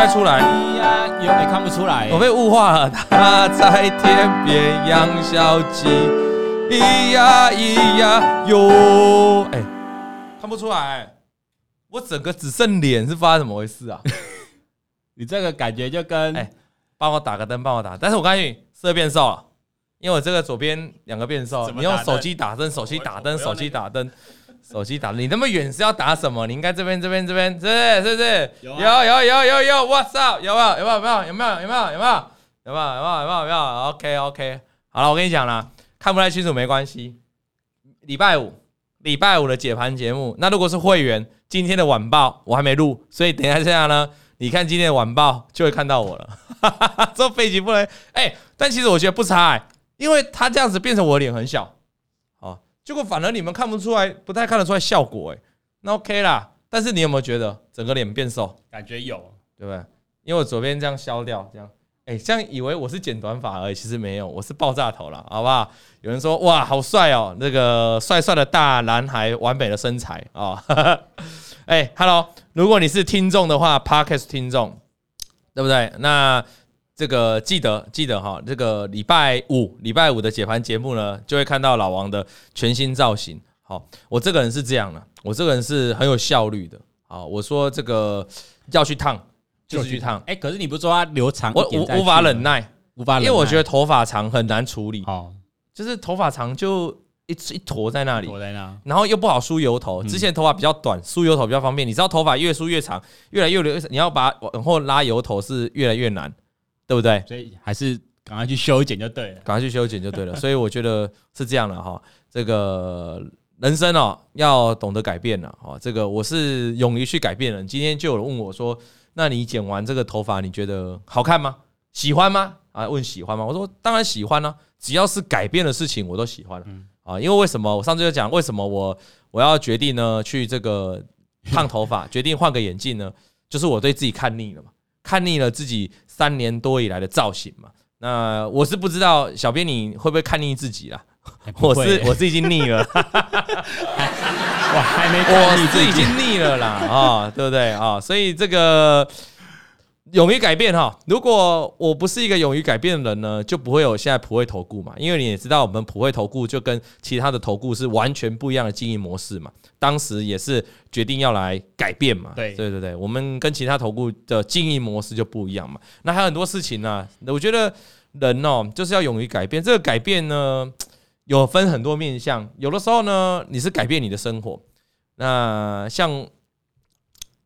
太出来。呀，有也看不出来。我被雾化了。他在天边养小鸡，咿呀咿呀哟。哎，看不出来。我整个只剩脸，是发生怎么回事啊？你这个感觉就跟哎，帮我打个灯，帮我打。但是我告诉你，色变瘦了，因为我这个左边两个变瘦。你用手机打灯，手机打灯，手机打灯。手机打，你那么远是要打什么？你应该这边这边这边，是不是？是不是？有有有有有有，What's up？有没有？有没有？有没有？有没有？有没有？有没有？有没有？有没有？有没有？OK OK，好了，我跟你讲啦，看不太清楚没关系。礼拜五，礼拜五的解盘节目，那如果是会员，今天的晚报我还没录，所以等一下这样呢，你看今天的晚报就会看到我了。哈哈哈，这背景不能哎，但其实我觉得不差哎，因为他这样子变成我的脸很小。结果反而你们看不出来，不太看得出来效果哎，那 OK 啦。但是你有没有觉得整个脸变瘦？感觉有，对不对？因为我左边这样削掉，这样，哎，这样以为我是剪短发而已，其实没有，我是爆炸头了，好不好？有人说哇，好帅哦，那个帅帅的大男孩，完美的身材啊。哎，Hello，如果你是听众的话 p a r k e s t 听众，对不对？那。这个记得记得哈，这个礼拜五礼拜五的解盘节目呢，就会看到老王的全新造型。好，我这个人是这样的，我这个人是很有效率的。好，我说这个要去烫就是去烫。哎，可是你不是说它留长，我无无法忍耐，无法忍耐，因为我觉得头发长很难处理。哦，就是头发长就一一坨在那里，在那，然后又不好梳油头。之前头发比较短，梳油头比较方便。你知道头发越梳越长，越来越留，你要把往后拉油头是越来越难。对不对？所以还是赶快去修剪就对了，赶快去修剪就对了。所以我觉得是这样的哈，这个人生哦要懂得改变了哈。这个我是勇于去改变的人。今天就有人问我说：“那你剪完这个头发，你觉得好看吗？喜欢吗？”啊，问喜欢吗？我说当然喜欢啊，只要是改变的事情，我都喜欢啊。因为为什么？我上次就讲为什么我我要决定呢？去这个烫头发，决定换个眼镜呢？就是我对自己看腻了嘛。看腻了自己三年多以来的造型嘛？那我是不知道，小编你会不会看腻自己啦？我是我是已经腻了，我还没，我是已经腻了啦啊，对不对啊？所以这个。勇于改变哈！如果我不是一个勇于改变的人呢，就不会有现在普惠投顾嘛。因为你也知道，我们普惠投顾就跟其他的投顾是完全不一样的经营模式嘛。当时也是决定要来改变嘛。对对对对，我们跟其他投顾的经营模式就不一样嘛。那还有很多事情呢，我觉得人哦，就是要勇于改变。这个改变呢，有分很多面向。有的时候呢，你是改变你的生活。那像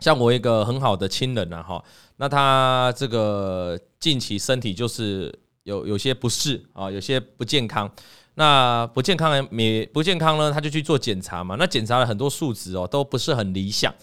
像我一个很好的亲人啊，哈。那他这个近期身体就是有有些不适啊，有些不健康。那不健康呢，没不健康呢，他就去做检查嘛。那检查了很多数值哦，都不是很理想。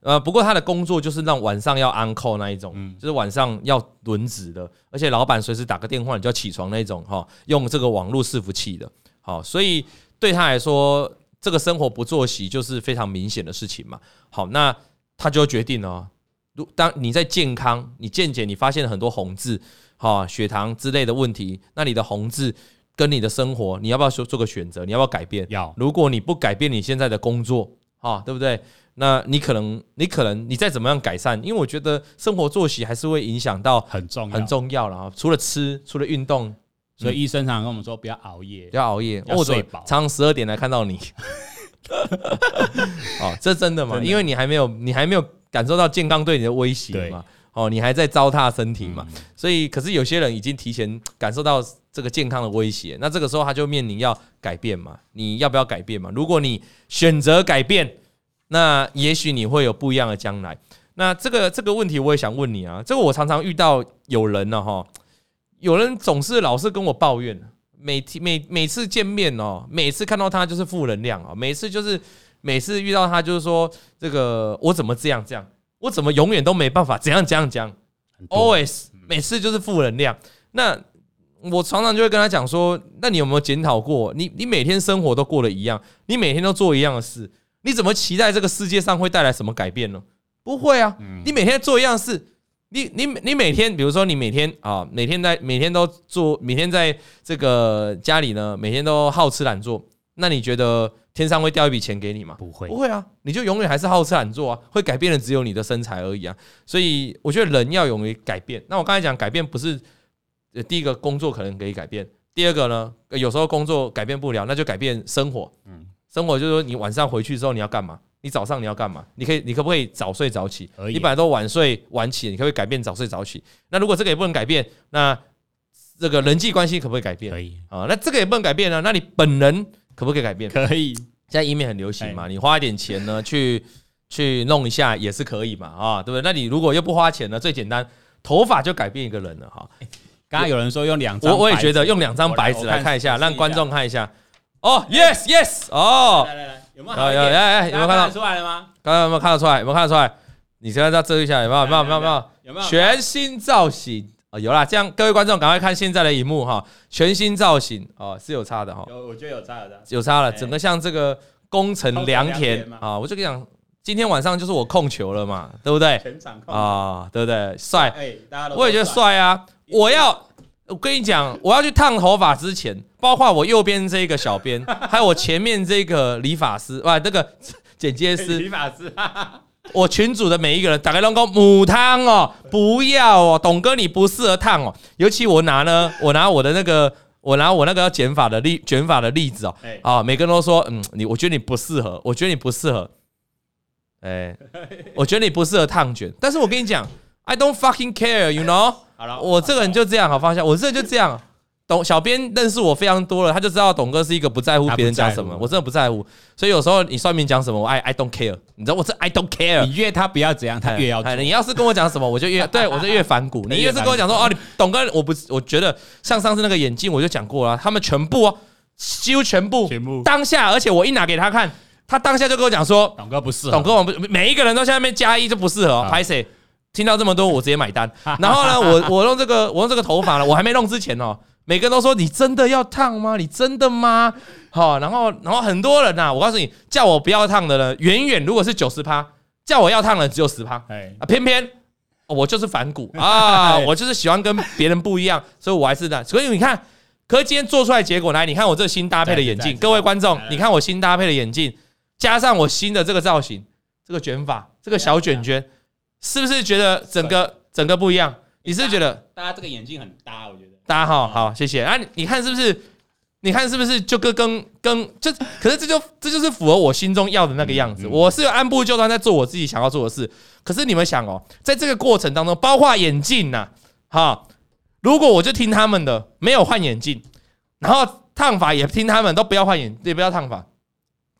呃，不过他的工作就是让晚上要 on call 那一种，就是晚上要轮值的，而且老板随时打个电话你就要起床那一种哈，用这个网络伺服器的。好，所以对他来说，这个生活不作息就是非常明显的事情嘛。好，那他就决定了。如当你在健康，你健检，你发现了很多红字，哈，血糖之类的问题，那你的红字跟你的生活，你要不要说做个选择？你要不要改变？要。如果你不改变你现在的工作，哈，对不对？那你可能，你可能，你再怎么样改善，因为我觉得生活作息还是会影响到很重要，很重要了啊。除了吃，除了运动，所以医生常常跟我们说，不要熬夜，不要熬夜，要睡饱，常常十二点来看到你。哦，这真的吗？因为你还没有，你还没有。感受到健康对你的威胁嘛？哦，你还在糟蹋身体嘛？所以，可是有些人已经提前感受到这个健康的威胁，那这个时候他就面临要改变嘛？你要不要改变嘛？如果你选择改变，那也许你会有不一样的将来。那这个这个问题我也想问你啊，这个我常常遇到有人呢，哈，有人总是老是跟我抱怨，每天每每次见面哦，每次看到他就是负能量啊，每次就是。每次遇到他，就是说这个我怎么这样这样，我怎么永远都没办法怎样怎样讲，always 每次就是负能量。那我常常就会跟他讲说，那你有没有检讨过？你你每天生活都过得一样，你每天都做一样的事，你怎么期待这个世界上会带来什么改变呢？不会啊，你每天做一样的事，你你你每天，比如说你每天啊，每天在每天都做，每天在这个家里呢，每天都好吃懒做，那你觉得？天上会掉一笔钱给你吗？不会，不会啊，你就永远还是好吃懒做啊，会改变的只有你的身材而已啊。所以我觉得人要勇于改变。那我刚才讲改变不是，第一个工作可能可以改变，第二个呢，有时候工作改变不了，那就改变生活。嗯，生活就是说你晚上回去之后你要干嘛？你早上你要干嘛？你可以，你可不可以早睡早起？你本来都晚睡晚起，你可不可以改变早睡早起？那如果这个也不能改变，那这个人际关系可不可以改变？可以啊。那这个也不能改变呢？那你本人可不可以改变？可以。现在医美很流行嘛，你花一点钱呢，去去弄一下也是可以嘛，啊，对不对？那你如果又不花钱呢？最简单，头发就改变一个人了哈。刚刚有人说用两张，我我也觉得用两张白纸来看一下，让观众看一下。哦，yes yes，哦，来来来。有没有？有有有有没有看到出来了吗？刚刚有没有看得出来？有没有看得出来？你现在再遮一下，有没有？没有？没有？没有？有没有？全新造型啊，有啦！这样各位观众赶快看现在的荧幕哈，全新造型哦，是有差的哈。有，我觉得有差的，有差了。整个像这个宫城良田啊，我就跟你讲，今天晚上就是我控球了嘛，对不对？全场控啊，对不对？帅，我也觉得帅啊！我要。我跟你讲，我要去烫头发之前，包括我右边这个小编，还有我前面这个理发师，哇，这个剪接师，理发师，我群组的每一个人，打开龙宫母汤哦，不要哦，董哥你不适合烫哦，尤其我拿呢，我拿我的那个，我拿我那个要剪发的例卷发的例子哦，啊，每个人都说，嗯，你我觉得你不适合，我觉得你不适合，哎，我觉得你不适合烫卷，但是我跟你讲，I don't fucking care，you know。好了，我这个人就这样，好放下。我这个就这样，董小编认识我非常多了，他就知道董哥是一个不在乎别人讲什么，我真的不在乎。所以有时候你算命讲什么，我 I I don't care，你知道我这 I don't care。你越他不要怎样，他越要。你要是跟我讲什么，我就越对 我就越反骨。你越是跟我讲说哦，你董哥，我不，我觉得像上次那个眼镜，我就讲过了，他们全部哦，几乎全部，全部当下，而且我一拿给他看，他当下就跟我讲说，董哥不适合，董哥我不，每一个人都在那边加一就不适合，拍谁？听到这么多，我直接买单。然后呢，我我用这个，我用这个头发呢，我还没弄之前哦，每个人都说，你真的要烫吗？你真的吗？好，然后然后很多人呐，我告诉你，叫我不要烫的呢，远远如果是九十趴，叫我要烫的只有十趴。啊，偏偏我就是反骨 啊，我就是喜欢跟别人不一样，所以我还是的。所以你看，可是今天做出来结果来，你看我这新搭配的眼镜，各位观众，你看我新搭配的眼镜，加上我新的这个造型，这个卷发，这个小卷卷。是不是觉得整个整个不一样？你是不是觉得大家这个眼镜很搭？我觉得搭好好，谢谢。啊，你看是不是？你看是不是就跟跟跟就？可是这就这就是符合我心中要的那个样子。我是按部就班在做我自己想要做的事。可是你们想哦，在这个过程当中，包括眼镜呐，哈，如果我就听他们的，没有换眼镜，然后烫发也听他们，都不要换眼，也不要烫发。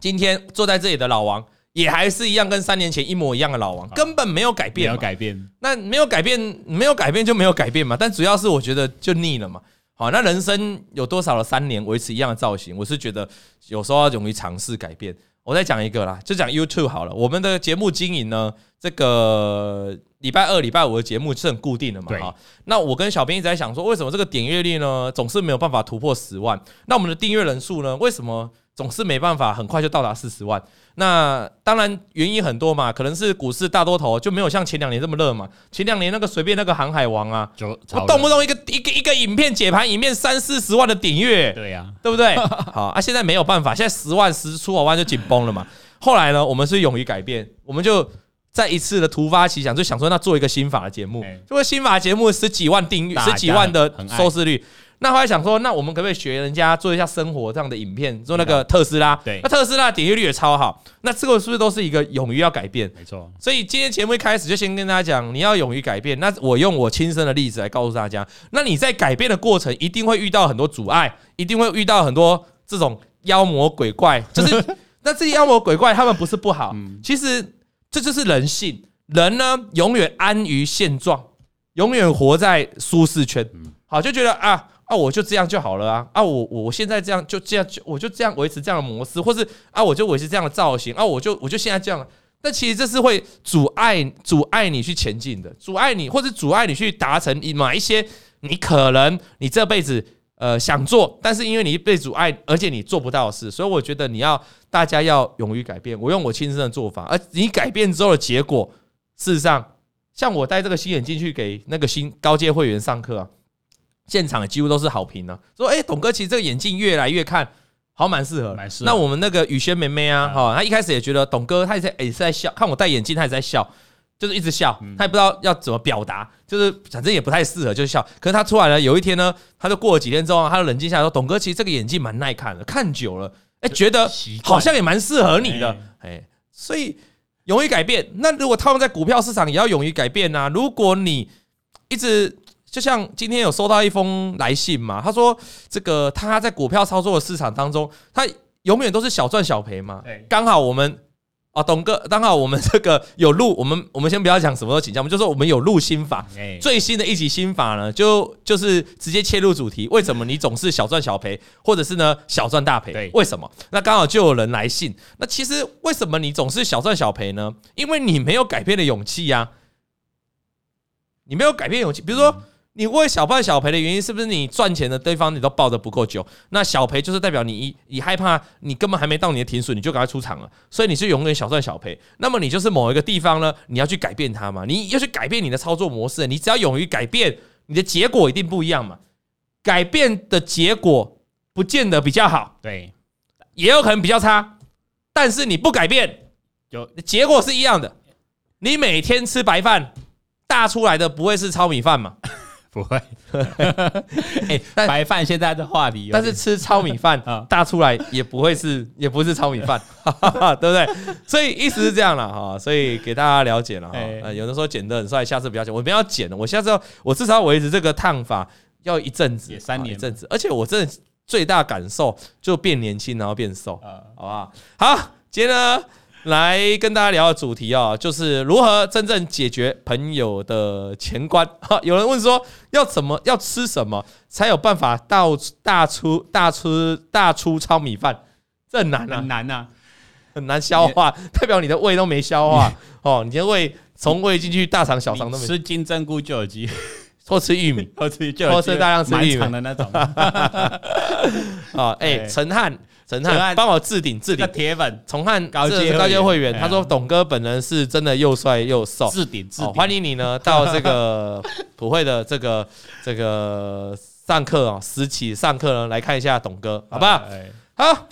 今天坐在这里的老王。也还是一样，跟三年前一模一样的老王，根本没有改变。没有改变，那没有改变，没有改变就没有改变嘛。但主要是我觉得就腻了嘛。好，那人生有多少的三年维持一样的造型？我是觉得有时候要勇于尝试改变。我再讲一个啦，就讲 YouTube 好了。我们的节目经营呢，这个礼拜二、礼拜五的节目是很固定的嘛。哈，那我跟小编一直在想说，为什么这个点阅率呢总是没有办法突破十万？那我们的订阅人数呢，为什么总是没办法很快就到达四十万？那当然原因很多嘛，可能是股市大多头就没有像前两年这么热嘛。前两年那个随便那个航海王啊，就我动不动一个一个一个影片解盘影片三四十万的点阅，对呀，对不对？好啊，现在没有办法，现在十万十出头万就紧绷了嘛。后来呢，我们是勇于改变，我们就再一次的突发奇想，就想说那做一个新法的节目，做个新法节目十几万订阅，十几万的收视率。那后来想说，那我们可不可以学人家做一下生活这样的影片，做那个特斯拉？对，那特斯拉点击率也超好。那这个是不是都是一个勇于要改变？没错。所以今天节目一开始就先跟大家讲，你要勇于改变。那我用我亲身的例子来告诉大家，那你在改变的过程一定会遇到很多阻碍，一定会遇到很多这种妖魔鬼怪。就是 那这些妖魔鬼怪，他们不是不好，其实这就是人性。人呢，永远安于现状，永远活在舒适圈。好，就觉得啊。啊，我就这样就好了啊！啊，我我现在这样就这样就我就这样维持这样的模式，或是啊，我就维持这样的造型啊，我就我就现在这样。但其实这是会阻碍阻碍你去前进的，阻碍你，或者阻碍你去达成你哪一些你可能你这辈子呃想做，但是因为你被阻碍，而且你做不到的事。所以我觉得你要大家要勇于改变。我用我亲身的做法，而你改变之后的结果，事实上，像我戴这个新眼镜去给那个新高阶会员上课啊。现场几乎都是好评呢，说：“哎，董哥，其实这个眼镜越来越看好蛮适合。蛮适合。那我们那个雨轩妹妹啊，哈，她一开始也觉得董哥，她也在也是在笑，看我戴眼镜，她也在笑，就是一直笑，他也不知道要怎么表达，就是反正也不太适合，就是笑。可是他出来了，有一天呢，他就过了几天之后，他就冷静下来说：“董哥，其实这个眼镜蛮耐看的，看久了，哎，觉得好像也蛮适合你的，哎，所以勇于改变。那如果套用在股票市场，也要勇于改变啊。如果你一直。就像今天有收到一封来信嘛，他说这个他在股票操作的市场当中，他永远都是小赚小赔嘛。刚好我们啊，董哥，刚好我们这个有录，我们 我们先不要讲什么时候请假，我们就说我们有录心法，最新的一集心法呢，就就是直接切入主题，为什么你总是小赚小赔，或者是呢小赚大赔？为什么？那刚好就有人来信，那其实为什么你总是小赚小赔呢？因为你没有改变的勇气呀，你没有改变勇气，比如说。你为小赚小赔的原因是不是你赚钱的对方你都抱得不够久？那小赔就是代表你你害怕你根本还没到你的停损你就赶快出场了，所以你是永远小赚小赔。那么你就是某一个地方呢，你要去改变它嘛？你要去改变你的操作模式，你只要勇于改变，你的结果一定不一样嘛？改变的结果不见得比较好，对，也有可能比较差。但是你不改变，就结果是一样的。你每天吃白饭，大出来的不会是糙米饭嘛？不会，哎，白饭现在的话题，但是吃糙米饭 大出来也不会是，也不是糙米饭，对不对？所以意思是这样了哈，所以给大家了解了哈。有的说剪得很帅，下次不要剪，我不要剪了，我下次要，我至少要维持这个烫法要一阵子，三年一阵子，而且我真的最大感受就变年轻，然后变瘦，好不好？好，今天呢。来跟大家聊的主题啊，就是如何真正解决朋友的钱关。哈，有人问说，要怎么要吃什么才有办法大大出大出大出糙米饭？这很难啊，很难啊，很难消化，代表你的胃都没消化 哦。你的胃从胃进去大肠小肠都没。吃金针菇就有机会，或吃玉米，或吃或吃大量吃玉米的那种。啊，哎，陈汉。陈汉，帮我置顶置顶。铁粉，崇汉高阶高阶会员，他说董哥本人是真的又帅又瘦，置顶置顶，欢迎你呢到这个 普惠的这个这个上课啊，实体上课呢来看一下董哥，好不好？好，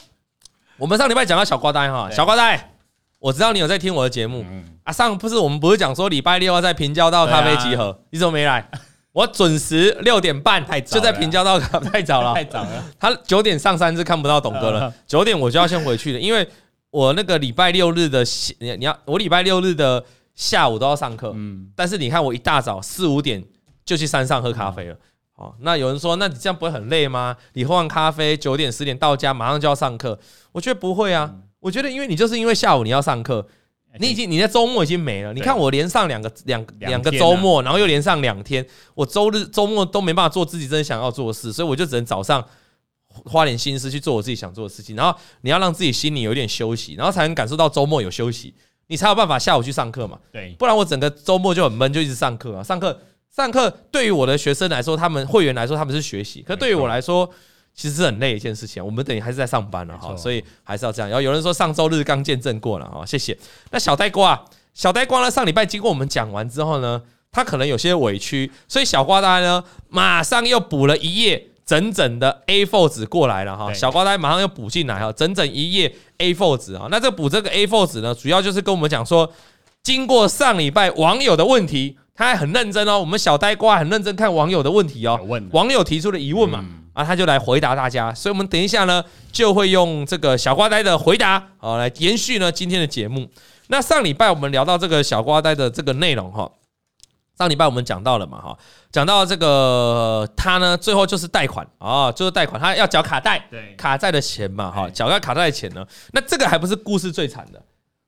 我们上礼拜讲到小瓜呆哈，小瓜呆，我知道你有在听我的节目。啊，上不是我们不是讲说礼拜六要在平交道咖啡集合，你怎么没来？我准时六点半太就在平交道，太早了，太早了。他九点上山是看不到董哥了，九点我就要先回去了，因为我那个礼拜六日的你你要我礼拜六日的下午都要上课，嗯，但是你看我一大早四五点就去山上喝咖啡了，哦，那有人说，那你这样不会很累吗？你喝完咖啡九点十点到家，马上就要上课，我觉得不会啊，我觉得因为你就是因为下午你要上课。你已经你的周末已经没了。你看我连上两个两两个周末，然后又连上两天，我周日周末都没办法做自己真的想要做的事，所以我就只能早上花点心思去做我自己想做的事情。然后你要让自己心里有点休息，然后才能感受到周末有休息，你才有办法下午去上课嘛。对，不然我整个周末就很闷，就一直上课啊，上课上课。对于我的学生来说，他们会员来说他们是学习，可对于我来说。其实是很累的一件事情，我们等于还是在上班了哈，所以还是要这样。然后有人说上周日刚见证过了哈，谢谢。那小呆瓜，小呆瓜呢？上礼拜经过我们讲完之后呢，他可能有些委屈，所以小瓜呆呢马上又补了一页整整的 A4 纸过来了哈。小瓜呆马上又补进来哈，整整一页 A4 纸啊。那这补这个 A4 纸呢，主要就是跟我们讲说，经过上礼拜网友的问题，他还很认真哦。我们小呆瓜很认真看网友的问题哦，网友提出的疑问嘛。啊，他就来回答大家，所以我们等一下呢，就会用这个小瓜呆的回答，好来延续呢今天的节目。那上礼拜我们聊到这个小瓜呆的这个内容哈，上礼拜我们讲到了嘛哈，讲到这个他呢最后就是贷款啊，就是贷款，他要缴卡贷，对，卡债的钱嘛哈，缴个卡债的钱呢，那这个还不是故事最惨的，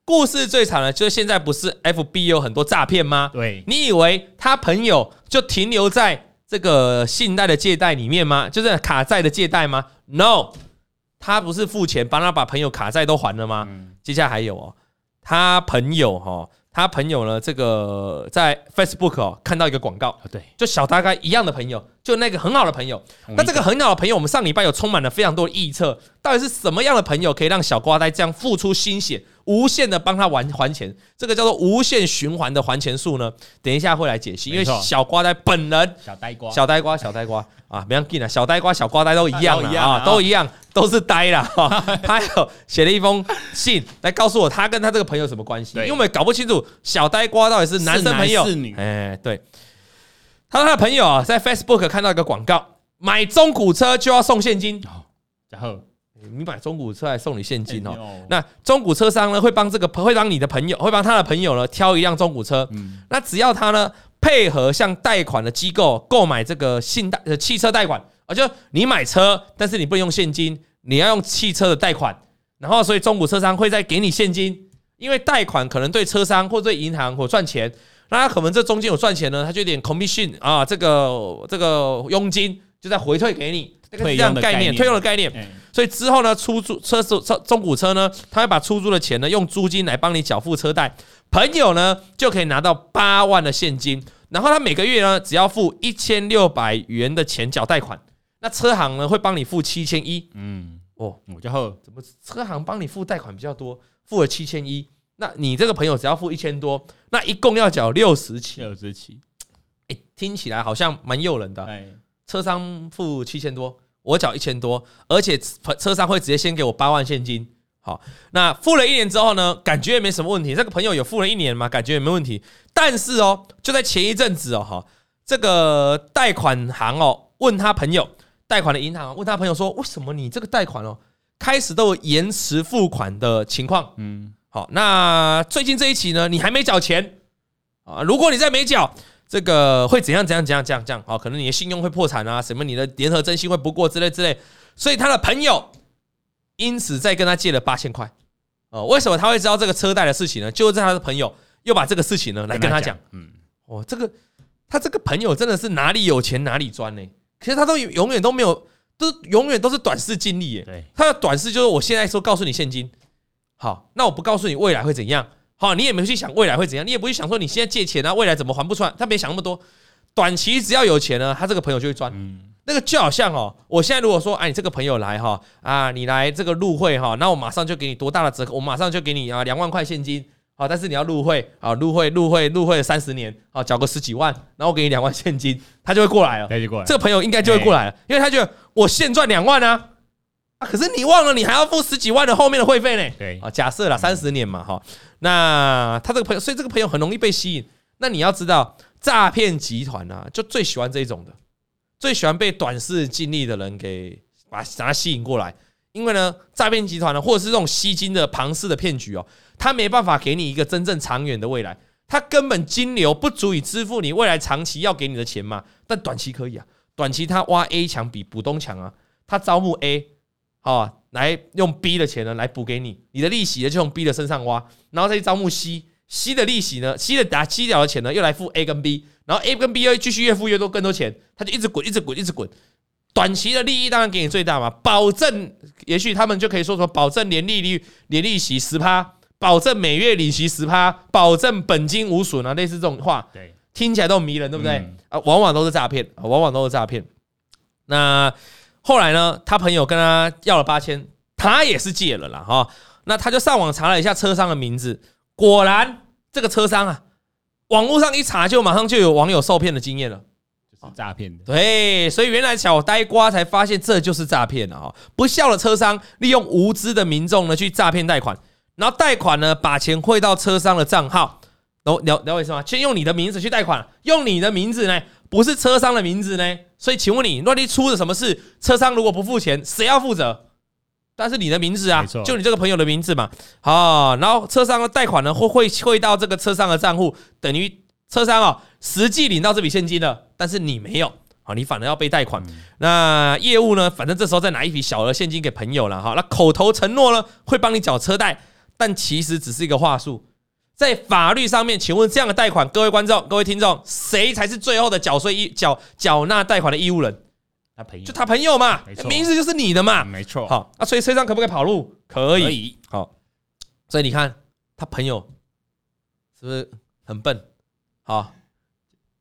故事最惨的，就是现在不是 FB 有很多诈骗吗？对，你以为他朋友就停留在？这个信贷的借贷里面吗？就是卡债的借贷吗？No，他不是付钱帮他把朋友卡债都还了吗？接下来还有哦，他朋友哈，他朋友呢，这个在 Facebook 哦看到一个广告，对，就小大概一样的朋友就那个很好的朋友。那这个很好的朋友，我们上礼拜有充满了非常多的臆测，到底是什么样的朋友可以让小瓜呆这样付出心血？无限的帮他还还钱，这个叫做无限循环的还钱术呢。等一下会来解析，因为小瓜呆本人小呆瓜，小呆瓜，小呆瓜啊，不要紧了，小呆瓜、小瓜呆都一样啊，都一样，都是呆啦。他 有写了一封信来告诉我，他跟他这个朋友什么关系？因为我们搞不清楚小呆瓜到底是男生朋友是女。哎，对，他说他的朋友啊，在 Facebook 看到一个广告，买中古车就要送现金，然后。你买中古车还送你现金哦？那中古车商呢，会帮这个会帮你的朋友会帮他的朋友呢挑一辆中古车。那只要他呢配合向贷款的机构购买这个信贷呃汽车贷款啊，就你买车，但是你不能用现金，你要用汽车的贷款。然后所以中古车商会再给你现金，因为贷款可能对车商或对银行或赚钱，那他可能这中间有赚钱呢，他就有点 commission 啊，这个这个佣金就再回退给你，这个这样概念退佣的概念。所以之后呢，出租车主车中古车呢，他会把出租的钱呢用租金来帮你缴付车贷，朋友呢就可以拿到八万的现金，然后他每个月呢只要付一千六百元的钱缴贷款，那车行呢会帮你付七千一，嗯，哦，我叫后怎么车行帮你付贷款比较多，付了七千一，那你这个朋友只要付一千多，那一共要缴六十起，六十起，哎，听起来好像蛮诱人的，哎，车商付七千多。我缴一千多，而且车商会直接先给我八万现金。好，那付了一年之后呢，感觉也没什么问题。这个朋友有付了一年嘛，感觉也没问题。但是哦，就在前一阵子哦，哈，这个贷款行哦，问他朋友，贷款的银行问他朋友说，为什么你这个贷款哦，开始都有延迟付款的情况？嗯，好，那最近这一期呢，你还没缴钱啊？如果你再没缴。这个会怎样怎样怎样怎样这样啊？可能你的信用会破产啊，什么你的联合征信会不过之类之类，所以他的朋友因此再跟他借了八千块哦。为什么他会知道这个车贷的事情呢？就是他的朋友又把这个事情呢来跟他讲。嗯，哦，这个他这个朋友真的是哪里有钱哪里钻呢？其实他都永远都没有，都永远都是短视尽力耶。对，他的短视就是我现在说告诉你现金，好，那我不告诉你未来会怎样。好，你也没去想未来会怎样，你也不会想说你现在借钱啊，未来怎么还不出来？他没想那么多，短期只要有钱呢，他这个朋友就会赚。嗯，那个就好像哦，我现在如果说，哎，你这个朋友来哈啊，你来这个入会哈，那我马上就给你多大的折扣？我马上就给你啊两万块现金。好，但是你要入会啊，入会入会入会三十年啊，缴个十几万，然后我给你两万现金，他就会过来了。这个朋友应该就会过来了，因为他觉得我现赚两万啊。可是你忘了，你还要付十几万的后面的会费呢。对啊，假设了三十年嘛，哈，那他这个朋友，所以这个朋友很容易被吸引。那你要知道，诈骗集团啊，就最喜欢这种的，最喜欢被短视尽力的人给把把他吸引过来。因为呢，诈骗集团呢，或者是这种吸金的庞氏的骗局哦，他没办法给你一个真正长远的未来，他根本金流不足以支付你未来长期要给你的钱嘛。但短期可以啊，短期他挖 A 墙比补东强啊，他招募 A。好，来用 B 的钱呢来补给你，你的利息呢就从 B 的身上挖，然后再去招募 C，C 的利息呢，C 的打 C 掉的钱呢又来付 A 跟 B，然后 A 跟 B 又继续越付越多更多钱，他就一直滚，一直滚，一直滚。短期的利益当然给你最大嘛，保证，也许他们就可以说说保证年利率、年利息十趴，保证每月利息十趴，保证本金无损啊，类似这种话，对，听起来都很迷人，对不对？啊，往往都是诈骗，往往都是诈骗。那。后来呢，他朋友跟他要了八千，他也是借了啦哈。那他就上网查了一下车商的名字，果然这个车商啊，网络上一查就马上就有网友受骗的经验了，就是诈骗的。对，所以原来小呆瓜才发现这就是诈骗了哈。不孝的车商利用无知的民众呢去诈骗贷款，然后贷款呢把钱汇到车商的账号，然后了了解什么？先用你的名字去贷款，用你的名字呢？不是车商的名字呢，所以请问你，若你出了什么事，车商如果不付钱，谁要负责？但是你的名字啊，就你这个朋友的名字嘛。好，然后车商的贷款呢，会会汇到这个车商的账户，等于车商啊实际领到这笔现金了，但是你没有，好，你反而要被贷款。那业务呢，反正这时候再拿一笔小额现金给朋友了哈，那口头承诺呢会帮你缴车贷，但其实只是一个话术。在法律上面，请问这样的贷款，各位观众、各位听众，谁才是最后的缴税义缴缴纳贷款的义务人？他朋友，就他朋友嘛，名字就是你的嘛，没错。好，那所以车商可不可以跑路？可以。好，所以你看他朋友是不是很笨？好，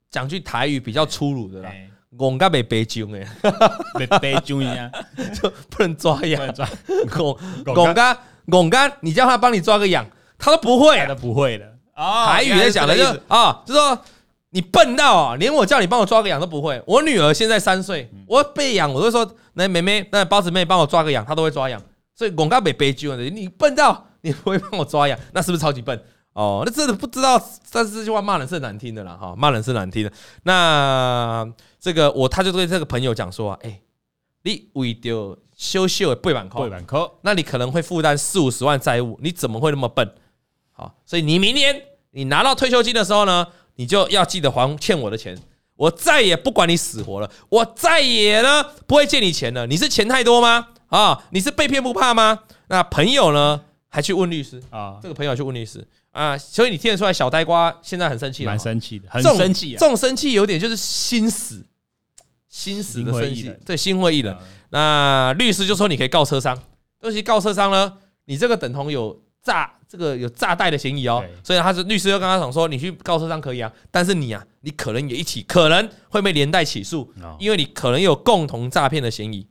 讲句台语比较粗鲁的啦，拱嘎被背揪哎，被背揪一样，就不能抓痒，抓。拱拱嘎拱嘎，你叫他帮你抓个痒，他都不会，他都不会的。哦，台语在讲的就啊，就说你笨到啊，连我叫你帮我抓个痒都不会。我女儿现在三岁，我被痒，我都说那妹妹，那包子妹帮我抓个痒，她都会抓痒。所以广告被背揪，你笨到你不会帮我抓痒，那是不是超级笨？哦，那真的不知道，但是这句话骂人是难听的啦，哈，骂人是难听的。那这个我他就对这个朋友讲说，哎、欸，你为着修修的背板扣，背板扣，那你可能会负担四五十万债务，你怎么会那么笨？好，所以你明年你拿到退休金的时候呢，你就要记得还欠我的钱，我再也不管你死活了，我再也呢不会借你钱了。你是钱太多吗？啊，你是被骗不怕吗？那朋友呢还去问律师啊？这个朋友去问律师。啊，所以你听得出来，小呆瓜现在很生气，蛮生气的，很生气。这种生气有点就是心死，心死的生气，对，心灰意冷。那律师就说你可以告车商，尤其告车商呢，你这个等同有诈，这个有诈贷的嫌疑哦。所以他是律师又跟他讲说，你去告车商可以啊，但是你啊，你可能也一起可能会被连带起诉，因为你可能有共同诈骗的嫌疑。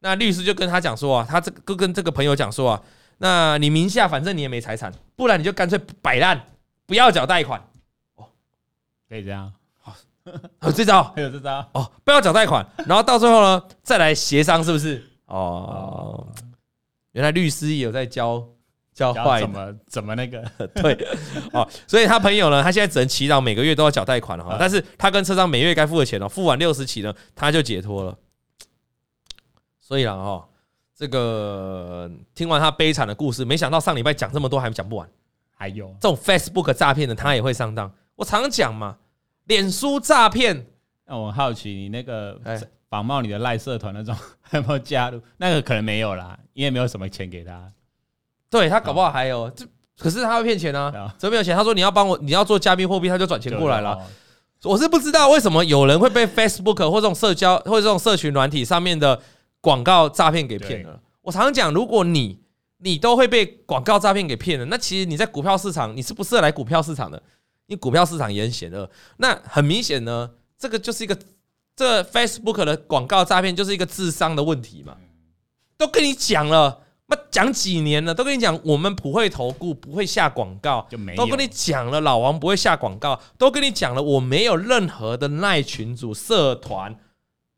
那律师就跟他讲说啊，他这个跟这个朋友讲说啊。那你名下反正你也没财产，不然你就干脆摆烂，不要缴贷款。哦，可以这样。好，有这招，还 有这招。哦，不要缴贷款，然后到最后呢，再来协商，是不是？哦，原来律师也有在教教坏怎么怎么那个 对。哦，所以他朋友呢，他现在只能祈祷每个月都要缴贷款了哈。但是他跟车商每月该付的钱哦，付完六十起呢，他就解脱了。所以了哈。这个听完他悲惨的故事，没想到上礼拜讲这么多还讲不完，还有这种 Facebook 诈骗的，他也会上当。我常讲嘛，脸书诈骗。那我好奇，你那个仿冒你的赖社团那种，有没有加入？那个可能没有啦，因为没有什么钱给他。对他搞不好还有，这可是他会骗钱啊，怎么没有钱？他说你要帮我，你要做加密货币，他就转钱过来了。我是不知道为什么有人会被 Facebook 或这种社交或者这种社群软体上面的。广告诈骗给骗了。我常常讲，如果你你都会被广告诈骗给骗了，那其实你在股票市场你是不适合来股票市场的，因为股票市场也很险恶。那很明显呢，这个就是一个这 Facebook 的广告诈骗就是一个智商的问题嘛。都跟你讲了，那讲几年了，都跟你讲，我们普惠投顾不会下广告，都跟你讲了，老王不会下广告，都跟你讲了，我没有任何的赖群组社团。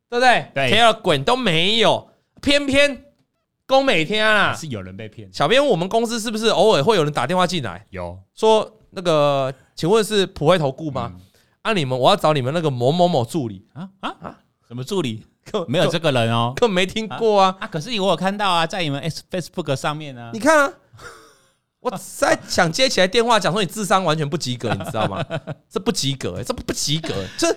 对不对？对，贴了滚都没有，偏偏公每天啊，是有人被骗。小编，我们公司是不是偶尔会有人打电话进来？有说那个，请问是普惠投顾吗？啊，你们我要找你们那个某某某助理啊啊啊！什么助理？没有这个人哦，根本没听过啊啊！可是我有看到啊，在你们 Facebook 上面呢。你看啊，我在想接起来电话，讲说你智商完全不及格，你知道吗？这不及格，这不及格，这。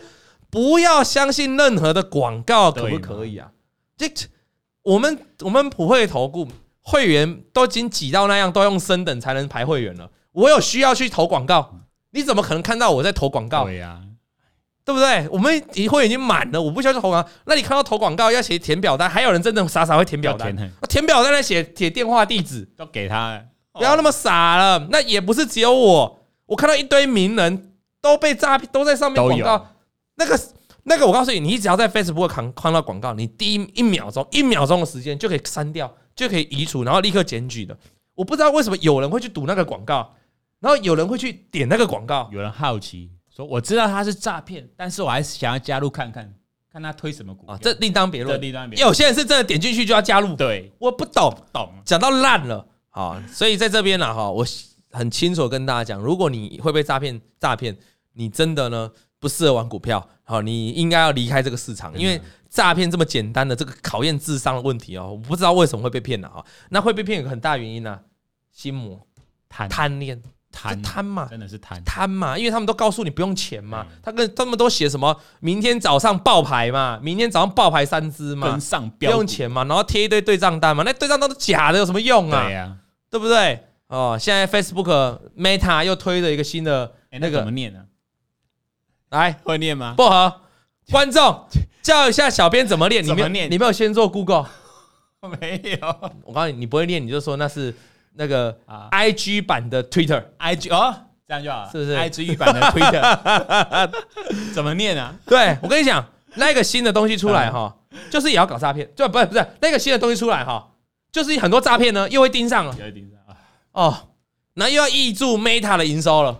不要相信任何的广告，可不可以啊？这我们我们普惠投顾会员都已经挤到那样，都用升等才能排会员了。我有需要去投广告，你怎么可能看到我在投广告？对呀，对不对？我们以后已经满了，我不需要去投广告。那你看到投广告要写填表单，还有人真的傻傻会填表单？填表单来写写电话地址都给他，不要那么傻了。那也不是只有我，我看到一堆名人都被诈骗，都在上面广告。那个那个，我告诉你，你只要在 Facebook 看看到广告，你第一一秒钟一秒钟的时间就可以删掉，就可以移除，然后立刻检举的。我不知道为什么有人会去赌那个广告，然后有人会去点那个广告。有人好奇说：“我知道他是诈骗，但是我还是想要加入看看，看他推什么股啊？”这另当别论。另当别论。有些人是真的点进去就要加入。对，我不懂，懂讲到烂了啊！所以在这边呢，哈，我很清楚跟大家讲，如果你会被诈骗，诈骗，你真的呢？不适合玩股票，好，你应该要离开这个市场，因为诈骗这么简单的这个考验智商的问题哦，我不知道为什么会被骗了啊？那会被骗有个很大原因呢，心魔、贪贪恋、贪贪嘛，真的是贪贪嘛，因为他们都告诉你不用钱嘛，他跟他们都写什么明天早上爆牌嘛，明天早上爆牌三只嘛，跟上不用钱嘛，然后贴一堆对账单嘛，那对账单都假的，有什么用啊？对呀，对不对？哦，现在 Facebook Meta 又推了一个新的那个怎么念呢？来，会念吗？薄荷，观众教一下小编怎么念？怎么念？你没有先做 Google？没有。我告诉你，你不会念，你就说那是那个 IG 版的 Twitter，IG 哦，这样就好，是不是？IG 版的 Twitter 怎么念啊？对，我跟你讲，那个新的东西出来哈，就是也要搞诈骗，就不是不是那个新的东西出来哈，就是很多诈骗呢又会盯上了，又会盯上啊，哦，那又要挹注 Meta 的营收了，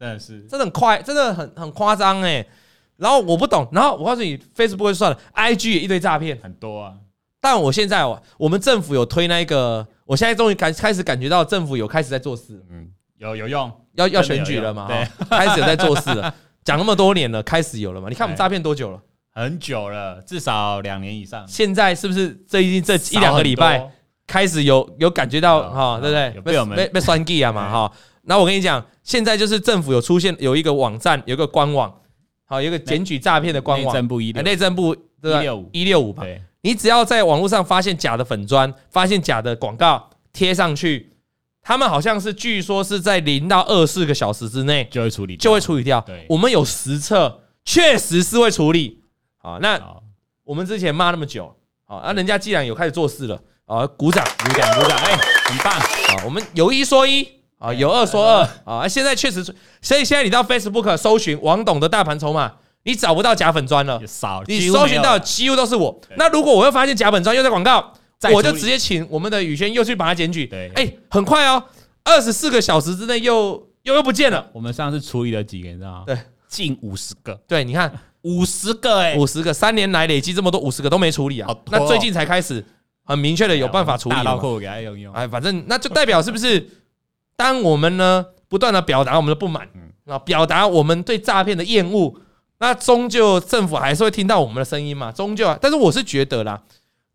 真的是，真的很快，真的很很夸张哎。然后我不懂，然后我告诉你，Facebook 就算了，IG 也一堆诈骗，很多啊。但我现在我我们政府有推那个，我现在终于感开始感觉到政府有开始在做事，嗯，有有用，要要选举了嘛，对，开始有在做事了，讲那么多年了，开始有了嘛？你看我们诈骗多久了？很久了，至少两年以上。现在是不是最近这一两个礼拜开始有有感觉到哈，对不对？被被被算计啊嘛哈。那我跟你讲，现在就是政府有出现有一个网站，有一个官网。好，有一个检举诈骗的官网，内政部一，内政部一六五一六五吧。你只要在网络上发现假的粉砖，发现假的广告贴上去，他们好像是据说是在零到二十四个小时之内就会处理，就会处理掉。我们有实测，确实是会处理。好，那我们之前骂那么久，好，那人家既然有开始做事了，啊，鼓掌，鼓掌，鼓掌，哎，很棒。啊，我们有一说一。啊，有二说二啊！现在确实，所以现在你到 Facebook 搜寻王董的大盘筹码，你找不到假粉砖了，少，你搜寻到几乎都是我。那如果我又发现假粉砖又在广告，我就直接请我们的宇轩又去把它检举。对，哎，很快哦，二十四个小时之内又又又不见了。我们上次处理了几个，你知道吗？对，近五十个。对，你看五十个，哎，五十个，三年来累积这么多，五十个都没处理啊。那最近才开始很明确的有办法处理了。哎，反正那就代表是不是？当我们呢不断的表达我们的不满，啊，表达我们对诈骗的厌恶，那终究政府还是会听到我们的声音嘛，终究啊。但是我是觉得啦，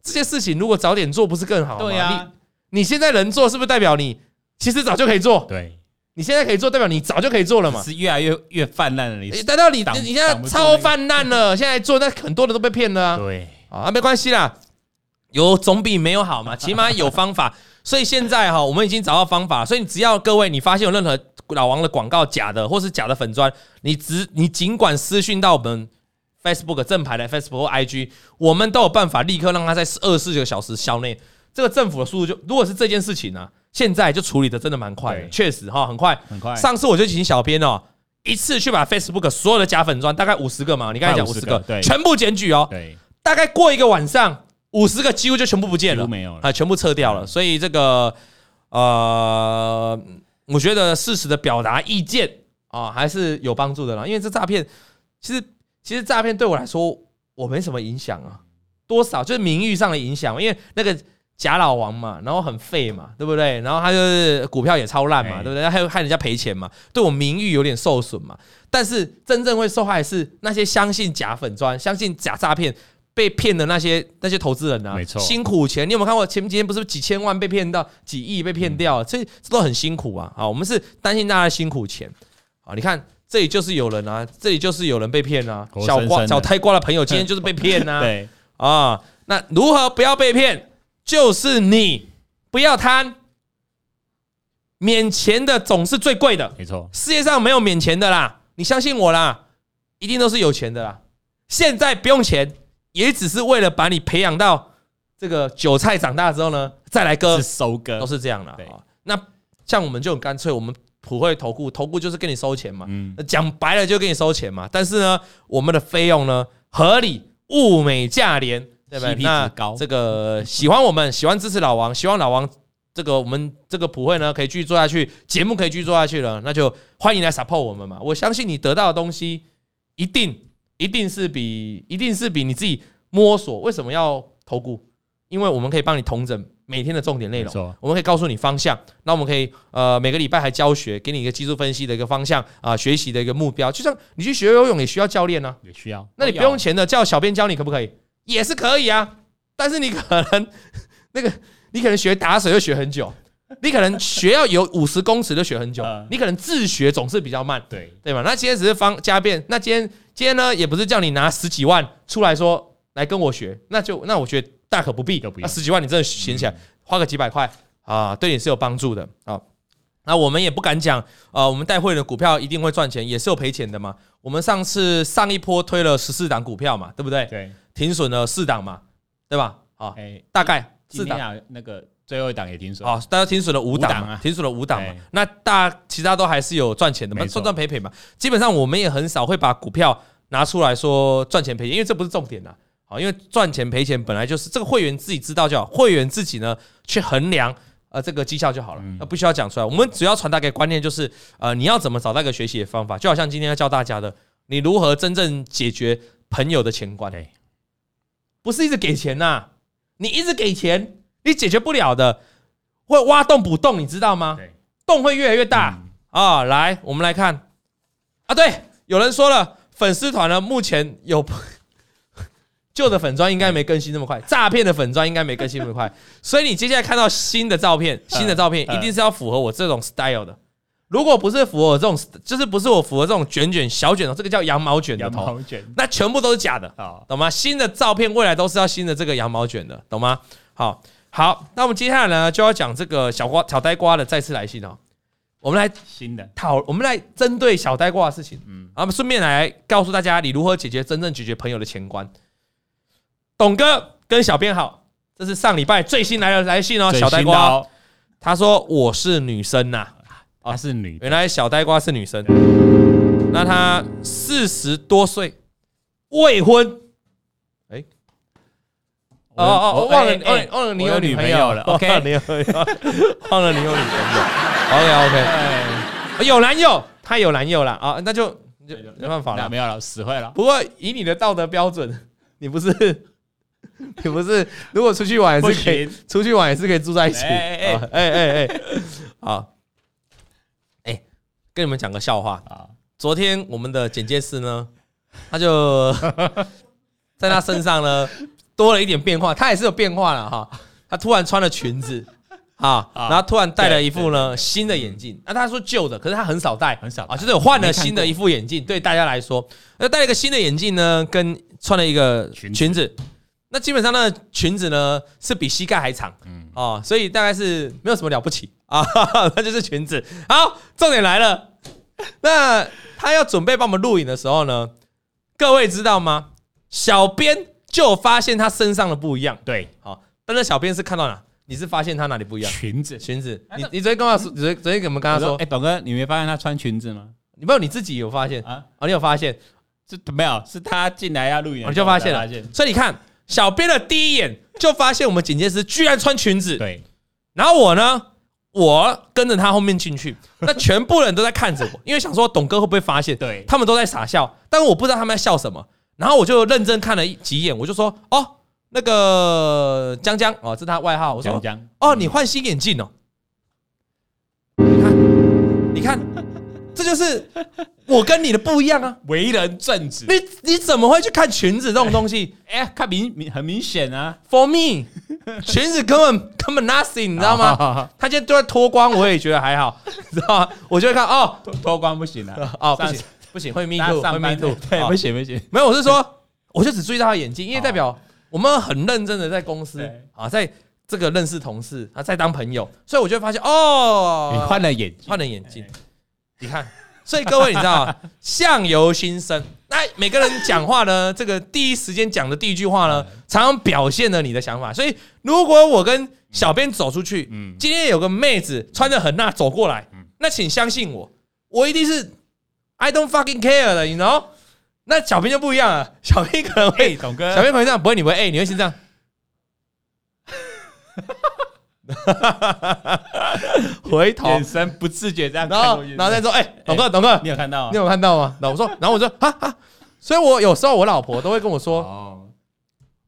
这些事情如果早点做，不是更好吗？对呀，你你现在能做，是不是代表你其实早就可以做？对，你现在可以做，代表你早就可以做了嘛？是越来越越泛滥了，你等到你你现在超泛滥了，现在做那很多人都被骗了啊。对，啊，没关系啦，有总比没有好嘛，起码有方法。所以现在哈，我们已经找到方法。所以只要各位你发现有任何老王的广告假的，或是假的粉砖，你只你尽管私讯到我们 Facebook 正牌的 Facebook 或 IG，我们都有办法立刻让他在二十四个小时消内。这个政府的速度就如果是这件事情呢、啊，现在就处理的真的蛮快的，确实哈，很快，很快。上次我就请小编哦，一次去把 Facebook 所有的假粉砖，大概五十个嘛，你刚才讲五十个，对，全部检举哦，对，大概过一个晚上。五十个几乎就全部不见了，没有了啊，全部撤掉了。所以这个呃，我觉得适时的表达意见啊，还是有帮助的啦。因为这诈骗，其实其实诈骗对我来说，我没什么影响啊，多少就是名誉上的影响。因为那个假老王嘛，然后很废嘛，对不对？然后他就是股票也超烂嘛，对不对？还有害人家赔钱嘛，对我名誉有点受损嘛。但是真正会受害的是那些相信假粉砖、相信假诈骗。被骗的那些那些投资人啊，没错，辛苦钱，你有没有看过前几天不是几千万被骗到几亿被骗掉？这这都很辛苦啊！啊，我们是担心大家的辛苦钱啊！你看这里就是有人啊，这里就是有人被骗啊，小瓜小呆瓜的朋友今天就是被骗啊！对啊，那如何不要被骗？就是你不要贪，免钱的总是最贵的，没错，世界上没有免钱的啦，你相信我啦，一定都是有钱的啦。现在不用钱。也只是为了把你培养到这个韭菜长大之后呢，再来割收割，都是这样的啊。那像我们就很干脆，我们普惠投顾投顾就是跟你收钱嘛，嗯，讲白了就跟你收钱嘛。但是呢，我们的费用呢合理、物美价廉，对不对？那这个喜欢我们、喜欢支持老王、希望老王这个我们这个普惠呢可以继续做下去，节目可以继续做下去了，那就欢迎来 support 我们嘛。我相信你得到的东西一定。一定是比一定是比你自己摸索，为什么要投顾？因为我们可以帮你统整每天的重点内容，我们可以告诉你方向。那我们可以呃每个礼拜还教学，给你一个技术分析的一个方向啊，学习的一个目标。就像你去学游泳也需要教练呢，也需要。那你不用钱的，叫小编教你可不可以？也是可以啊。但是你可能 那个你可能学打水又学很久。你可能学要有 五十公尺就学很久，你可能自学总是比较慢，对对吧？那今天只是方加变，那今天今天呢，也不是叫你拿十几万出来说来跟我学，那就那我觉得大可不必。那十几万你真的闲起来花个几百块啊，对你是有帮助的啊。那我们也不敢讲，呃，我们带会员的股票一定会赚钱，也是有赔钱的嘛。我们上次上一波推了十四档股票嘛，对不对？对，停损了四档嘛，对吧？啊，大概四档那个。最后一档也停损，好，大家停损了五档啊，停损了五档嘛。那大其他都还是有赚钱的嘛，赚赚赔赔嘛。基本上我们也很少会把股票拿出来说赚钱赔钱，因为这不是重点呐。好，因为赚钱赔钱本来就是这个会员自己知道就好，会员自己呢去衡量呃这个绩效就好了，那不需要讲出来。我们主要传达给观念就是呃你要怎么找到一个学习的方法，就好像今天要教大家的，你如何真正解决朋友的钱关，不是一直给钱呐，你一直给钱你解决不了的，会挖洞补洞，你知道吗？洞会越来越大啊！来，我们来看啊，对，有人说了，粉丝团呢目前有。旧的粉砖应该没更新那么快，诈骗的粉砖应该没更新那么快，所以你接下来看到新的照片，新的照片一定是要符合我这种 style 的。如果不是符合我这种，就是不是我符合这种卷卷小卷的，这个叫羊毛卷的头，那全部都是假的，懂吗？新的照片未来都是要新的这个羊毛卷的，懂吗？好，好，那我们接下来呢就要讲这个小瓜小呆瓜的再次来信哦。我们来新的讨，我们来针对小呆瓜的事情，嗯，我们顺便来告诉大家你如何解决真正解决朋友的钱关。董哥跟小编好，这是上礼拜最新来的来信哦。小呆瓜他说我是女生呐，啊是女，原来小呆瓜是女生。那她四十多岁，未婚。哎，哦哦，忘了 忘了你有女朋友了。OK，忘了你有女朋友。OK OK，有男友，他有男友了啊，那就就没办法了，没有了，死会了。不过以你的道德标准，你不是。你不是，如果出去玩也是可以，出去玩也是可以住在一起。哎哎哎哎哎，好，哎，跟你们讲个笑话啊。昨天我们的简介师呢，他就 在他身上呢多了一点变化，他也是有变化了哈。他突然穿了裙子 啊，然后突然戴了一副呢新的眼镜。那他说旧的，可是他很少戴，很少啊，就是有换了新的一副眼镜。对大家来说，那戴了一个新的眼镜呢，跟穿了一个裙子。那基本上那裙子呢是比膝盖还长，嗯哦，所以大概是没有什么了不起啊，那就是裙子。好，重点来了，那他要准备帮我们录影的时候呢，各位知道吗？小编就发现他身上的不一样，对，好，但是小编是看到哪？你是发现他哪里不一样？裙子，裙子。你你昨天跟我说，昨昨天跟我们跟他说，哎，董哥，你没发现他穿裙子吗？你没有，你自己有发现啊？哦，你有发现？是没有？是他进来要录影，我就发现了。所以你看。小编的第一眼就发现我们剪接师居然穿裙子，对。然后我呢，我跟着他后面进去，那全部人都在看着我，因为想说董哥会不会发现？对，他们都在傻笑，但是我不知道他们在笑什么。然后我就认真看了一几眼，我就说：“哦，那个江江哦，这是他外号。”我说：“江江哦，你换新眼镜哦。”你看，你看。这就是我跟你的不一样啊！为人正直，你你怎么会去看裙子这种东西？哎，看明明很明显啊！For me，裙子根本根本 nothing，你知道吗？他今天都在脱光，我也觉得还好，知道吗？我就会看哦，脱光不行啊，哦不行不行，会 me too，会 me too，对，不行不行。没有，我是说，我就只注意到他眼睛，因为代表我们很认真的在公司啊，在这个认识同事啊，在当朋友，所以我就发现哦，你换了眼换了眼镜。你看，所以各位，你知道 相由心生。那每个人讲话呢，这个第一时间讲的第一句话呢，常常表现了你的想法。所以，如果我跟小编走出去，嗯今天有个妹子穿得很辣走过来，那请相信我，我一定是 I don't fucking care 了，你 you know？那小编就不一样了，小编可能会，董哥，小编可能这样，不会，你会，哎，你会先这样。回头眼神不自觉这样，然后然后再说：“哎，董哥，董哥，你有看到？你有看到吗？”然后我说：“然后我说，哈哈。”所以，我有时候我老婆都会跟我说：“哦，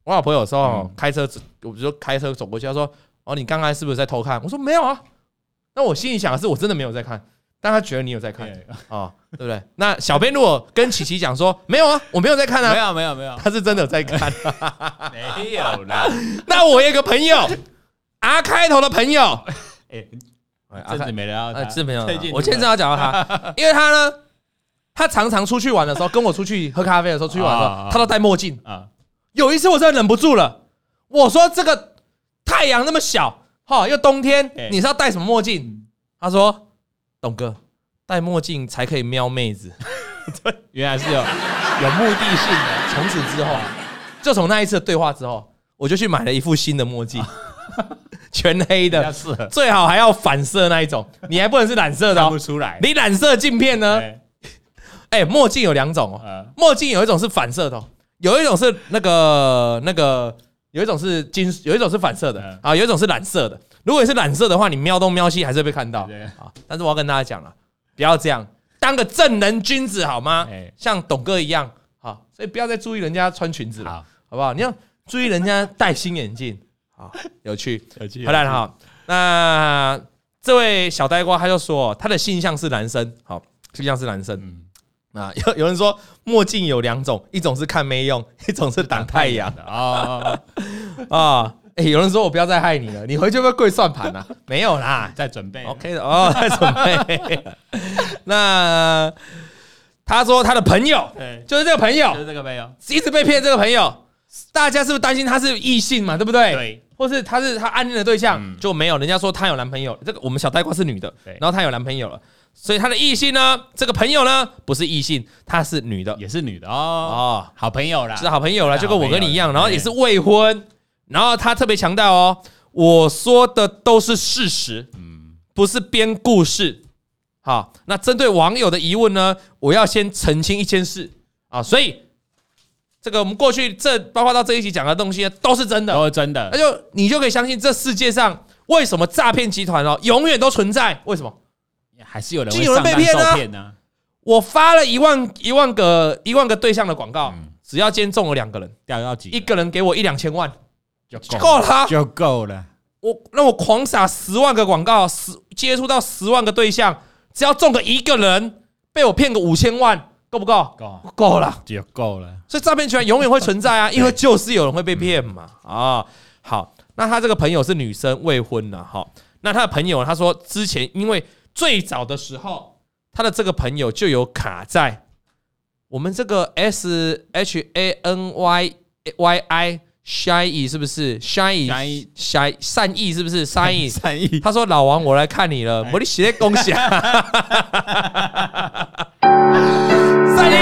我老婆有时候开车，我就开车走过去，她说：‘哦，你刚刚是不是在偷看？’我说：‘没有啊。’那我心里想的是，我真的没有在看，但她觉得你有在看啊，对不对？那小编如果跟琪琪讲说：‘没有啊，我没有在看啊，没有，没有，没有，他是真的在看，没有啦。’那我有个朋友。” R 开头的朋友，哎，这次没聊到他，是没有。我今天正要讲到他，因为他呢，他常常出去玩的时候，跟我出去喝咖啡的时候，出去玩的时候，他都戴墨镜啊。有一次我真的忍不住了，我说：“这个太阳那么小，哈，又冬天，你是要戴什么墨镜？”他说：“董哥，戴墨镜才可以瞄妹子。”对，原来是有有目的性的。从此之后，就从那一次的对话之后，我就去买了一副新的墨镜。全黑的，最好还要反射那一种，你还不能是染色的，看不出来。你染色镜片呢？哎，墨镜有两种哦，墨镜有一种是反射的，有一种是那个那个，有一种是金，有一种是反射的啊，有一种是染色的。如果你是染色的话，你瞄东瞄西还是会被看到啊。但是我要跟大家讲了，不要这样，当个正人君子好吗？像董哥一样好，所以不要再注意人家穿裙子了，好不好？你要注意人家戴新眼镜，好，有趣，有趣，回来了哈。那这位小呆瓜他就说他的性向是男生，好，性向是男生。啊，有有人说墨镜有两种，一种是看妹用，一种是挡太阳的啊 啊！哎，有人说我不要再害你了，你回去会不会跪算盘啊？没有啦，在准备，OK 的哦，在准备。那他说他的朋友，就是这个朋友，就是这个朋友，一直被骗。这个朋友，大家是不是担心他是异性嘛？对不对？对，或是他是他暗恋的对象，就没有。人家说他有男朋友，这个我们小呆瓜是女的，然后他有男朋友了。所以他的异性呢？这个朋友呢，不是异性，她是女的，也是女的哦哦，好朋友啦，是好朋友啦，就跟我跟你一样，然后也是未婚，然后他特别强调哦，我说的都是事实，嗯，不是编故事。好，那针对网友的疑问呢，我要先澄清一件事啊，所以这个我们过去这包括到这一集讲的东西都是真的，都是真的，那就你就可以相信这世界上为什么诈骗集团哦永远都存在？为什么？还是有人，有人被骗呢。我发了一万一万个一万个对象的广告，只要今天中了两个人，掉到几，一个人给我一两千万就够了，就够了。我让我狂撒十万个广告，十接触到十万个对象，只要中个一个人，被我骗个五千万，够不够？够，够了，就够了。所以诈骗集团永远会存在啊，因为就是有人会被骗嘛。啊，好，那他这个朋友是女生，未婚的，好，那他的朋友他说之前因为。最早的时候，他的这个朋友就有卡在我们这个 S H A N Y Y I Shy 是不是 Shy Shy 善意是不是 善意善意？他说：“老王，我来看你了，我的写恭喜啊！善意，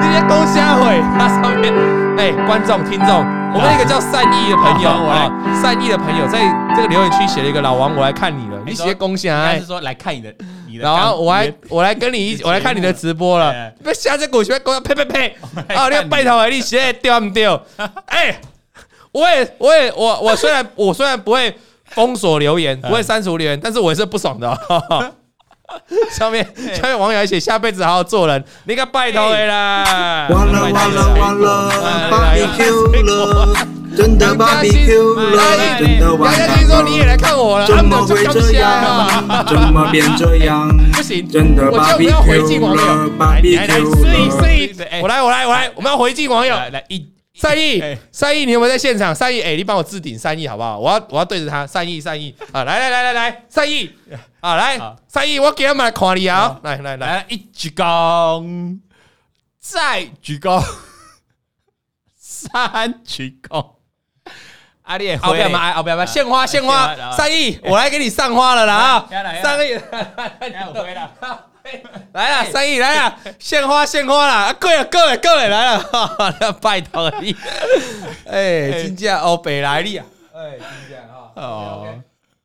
你些恭喜会 他上面哎，观众听众，我们一个叫善意的朋友啊，善意的朋友在这个留言区写了一个老王，我来看你了。”你写恭喜啊，是说来看你的，你的。然后我来，我来跟你一起，我来看你的直播了。不要瞎在鼓吹，呸呸呸！啊，你要拜托你现在丢不丢？哎，我也，我也，我我虽然我虽然不会封锁留言，不会删除留言，但是我也是不爽的。上面下面网友还写下辈子好好做人，你个拜托的啦！完了完了完了，芭比 Q 了，真的芭比 Q 了，真的完了。说你也来看我了，怎么会这样？怎么变这样？不行，真的芭比 Q 了，芭比 Q 了。我来我来我来，我们要回敬网友。来一。善意，善意，你有没有在现场？善意，哎，你帮我置顶善意好不好？我要，我要对着他，善意，善意啊！来来来来来，善意啊！来，善意，我给他们来看你啊！来来来，一鞠躬，再鞠躬，三鞠躬。阿烈，好不要嘛，好不要嘛，献花献花，善意，我来给你上花了啦啊！善意，我回来。来了，善意来了，献花献花了，各位各位各位来了，拜托你，哎，金价哦，北来利啊，哎，金价哈，哦，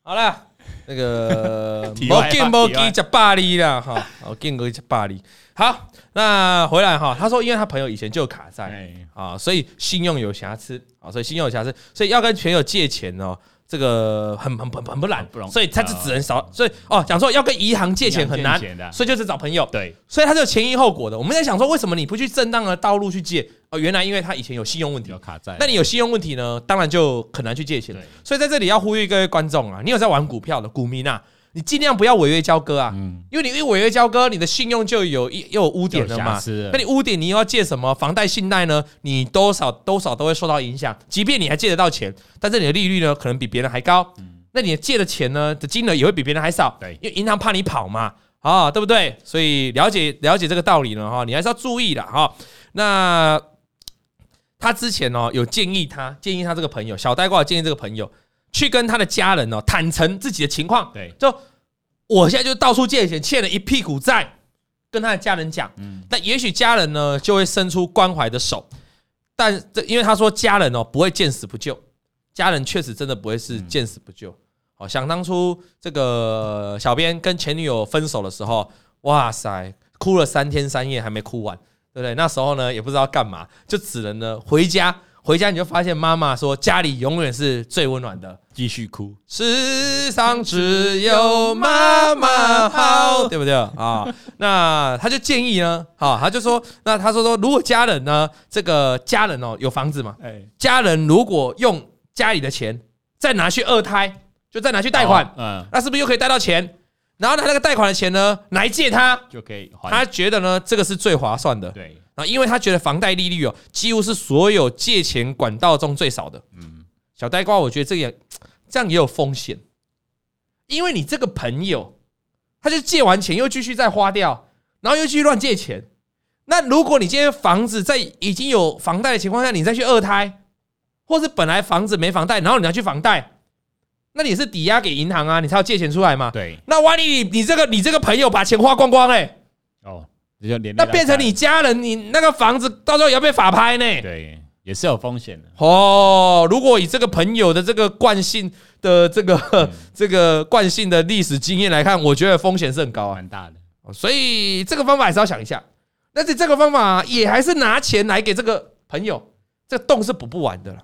好了，那个 莫见莫记吃巴黎了哈，我见过吃巴黎，好，那回来哈，他说因为他朋友以前就有卡在啊，所以信用有瑕疵啊，所以信用有瑕疵，所以要跟朋友借钱哦。这个很很很很不懒，所以他就只能少，所以哦，讲说要跟银行借钱很难，所以就是找朋友。对，所以他是有前因后果的。我们在想说，为什么你不去正当的道路去借？哦，原来因为他以前有信用问题，有卡债。那你有信用问题呢？当然就很难去借钱。所以在这里要呼吁各位观众啊，你有在玩股票的股民啊。你尽量不要违约交割啊，因为你一违约交割，你的信用就有一又有污点了嘛。那你污点，你又要借什么房贷、信贷呢？你多少多少都会受到影响。即便你还借得到钱，但是你的利率呢，可能比别人还高。那你借的钱呢的金额也会比别人还少。对，因为银行怕你跑嘛，啊，对不对？所以了解了解这个道理呢，哈，你还是要注意的哈。那他之前哦有建议他建议他这个朋友小呆瓜建议这个朋友。去跟他的家人哦坦诚自己的情况，对，就我现在就到处借钱，欠了一屁股债，跟他的家人讲，嗯，但也许家人呢就会伸出关怀的手，但这因为他说家人哦不会见死不救，家人确实真的不会是见死不救。哦，想当初这个小编跟前女友分手的时候，哇塞，哭了三天三夜还没哭完，对不对？那时候呢也不知道干嘛，就只能呢回家。回家你就发现妈妈说家里永远是最温暖的，继续哭。世上只有妈妈好，对不对啊？那他就建议呢，好，他就说，那他说说，如果家人呢，这个家人哦有房子嘛，哎，家人如果用家里的钱再拿去二胎，就再拿去贷款，嗯，那是不是又可以贷到钱？然后他那个贷款的钱呢，来借他就可以还。他觉得呢，这个是最划算的，对。啊，因为他觉得房贷利率哦，几乎是所有借钱管道中最少的。嗯，小呆瓜，我觉得这也 这样也有风险，因为你这个朋友，他就借完钱又继续再花掉，然后又继续乱借钱。那如果你今天房子在已经有房贷的情况下，你再去二胎，或是本来房子没房贷，然后你要去房贷，那你是抵押给银行啊，你才要借钱出来嘛。对。那万一你你这个你这个朋友把钱花光光哎，哦。那变成你家人，你那个房子到时候也要被法拍呢？对，也是有风险的哦。如果以这个朋友的这个惯性的这个、嗯、这个惯性的历史经验来看，我觉得风险是很高啊，很大的。所以这个方法还是要想一下。但是这个方法也还是拿钱来给这个朋友，这个洞是补不完的了。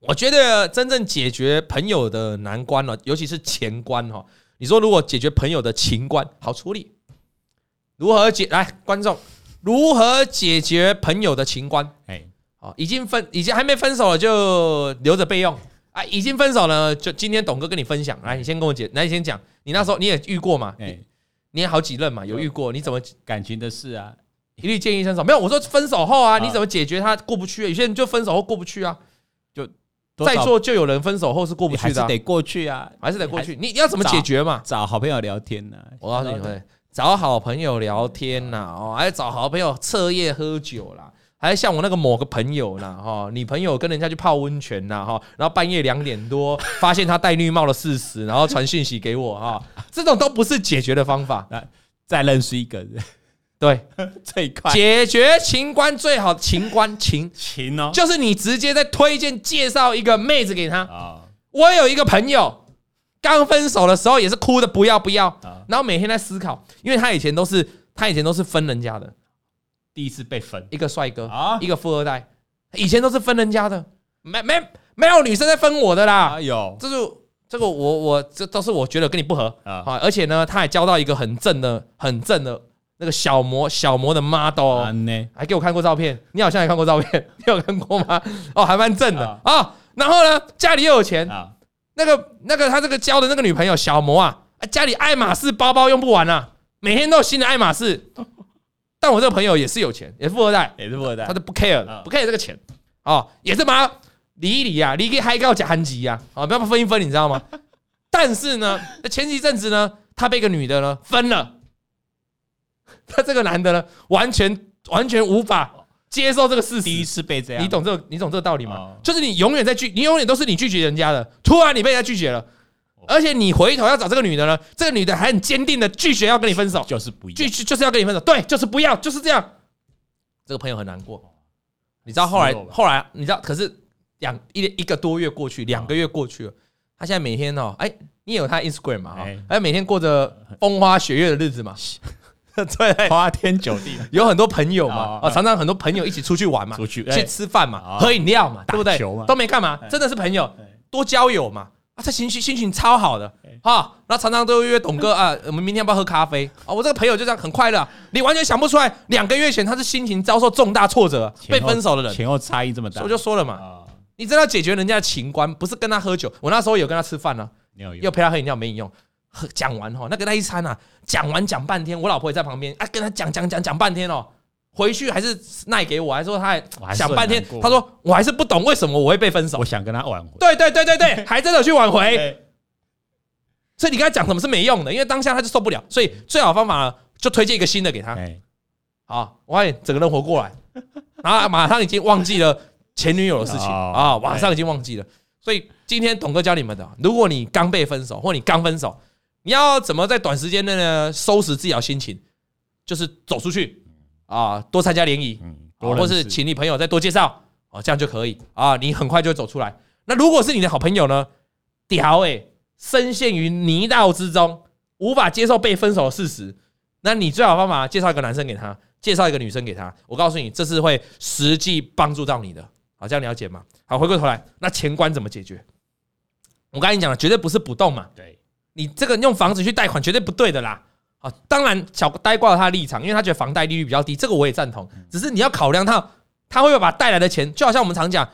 我觉得真正解决朋友的难关了，尤其是钱关哈。你说如果解决朋友的情关好处理。如何解来观众？如何解决朋友的情关？哎，好，已经分，已经还没分手了，就留着备用啊！已经分手了，就今天董哥跟你分享。来，你先跟我解，来，你先讲。你那时候你也遇过嘛？哎，你也好几任嘛，有遇过？你怎么感情的事啊？一律建议分手。没有，我说分手后啊，你怎么解决他过不去？有些人就分手后过不去啊，就在座就有人分手后是过不去的，还是得过去啊，还是得过去。你要怎么解决嘛？找好朋友聊天呢？我告诉你会。找好朋友聊天呐，哦，还找好朋友彻夜喝酒啦，还像我那个某个朋友啦，哈，女朋友跟人家去泡温泉呐，哈，然后半夜两点多发现他戴绿帽的事实，然后传讯息给我，哈，这种都不是解决的方法。来，再认识一个人，对，最快解决情关最好情关情 情哦，就是你直接在推荐介绍一个妹子给他啊。我有一个朋友。刚分手的时候也是哭的不要不要，然后每天在思考，因为他以前都是他以前都是分人家的，第一次被分。一个帅哥啊，一个富二代，以前都是分人家的，没没没有女生在分我的啦，有，这是这个我我这都是我觉得跟你不合。啊，而且呢，他还交到一个很正的很正的那个小模小模的 model，还给我看过照片，你好像也看过照片，你有看过吗？哦，还蛮正的。啊，然后呢，家里又有钱。啊。那个那个他这个交的那个女朋友小模啊，家里爱马仕包包用不完啊，每天都有新的爱马仕。但我这个朋友也是有钱，也是富二代，也是富二代，他就不 care，不 care 这个钱。哦，也是嘛，离一离啊，离个还要加韩籍呀，啊，不要分一分，你知道吗？但是呢，前几阵子呢，他被一个女的呢分了，他这个男的呢，完全完全无法。接受这个事实，第一次被这样，你懂这个，你懂这个道理吗？就是你永远在拒，你永远都是你拒绝人家的，突然你被人家拒绝了，而且你回头要找这个女的呢，这个女的还很坚定的拒绝要跟你分手，就是不要，拒就是要跟你分手，对，就是不要，就是这样。这个朋友很难过，你知道后来后来你知道，可是两一一个多月过去，两个月过去了，他现在每天哦，哎，你有他 Instagram 嘛？哎，每天过着风花雪月的日子嘛。对，花天酒地，有很多朋友嘛，啊，常常很多朋友一起出去玩嘛，出去去吃饭嘛，喝饮料嘛，对不对？都没干嘛，真的是朋友，多交友嘛，啊，他心情心情超好的，哈，然后常常都约董哥啊，我们明天要不要喝咖啡？啊，我这个朋友就这样很快乐，你完全想不出来，两个月前他是心情遭受重大挫折，被分手的人，前后差异这么大，我就说了嘛，你真的要解决人家的情关，不是跟他喝酒，我那时候有跟他吃饭呢，又陪他喝饮料没饮用。讲完哈，那跟他一餐啊，讲完讲半天，我老婆也在旁边啊，跟他讲讲讲讲半天哦，回去还是赖给我，还说他还想半天，他说我还是不懂为什么我会被分手，我想跟他挽回，对对对对对，还真的去挽回，所以你跟他讲什么是没用的，因为当下他就受不了，所以最好的方法呢，就推荐一个新的给他，好，我发现整个人活过来，然后马上已经忘记了前女友的事情。啊，马上已经忘记了，所以今天董哥教你们的，如果你刚被分手，或你刚分手。你要怎么在短时间内呢收拾自己的心情？就是走出去啊，多参加联谊，或是请你朋友再多介绍哦，这样就可以啊，你很快就会走出来。那如果是你的好朋友呢？屌诶，深陷于泥淖之中，无法接受被分手的事实，那你最好方法介绍一个男生给他，介绍一个女生给他。我告诉你，这是会实际帮助到你的。好，这样了解吗？好，回过头来，那钱关怎么解决？我刚才你讲了，绝对不是不动嘛。对，你这个用房子去贷款绝对不对的啦。好，当然小呆瓜有他的立场，因为他觉得房贷利率比较低，这个我也赞同。只是你要考量他，他会不会把带来的钱，就好像我们常讲，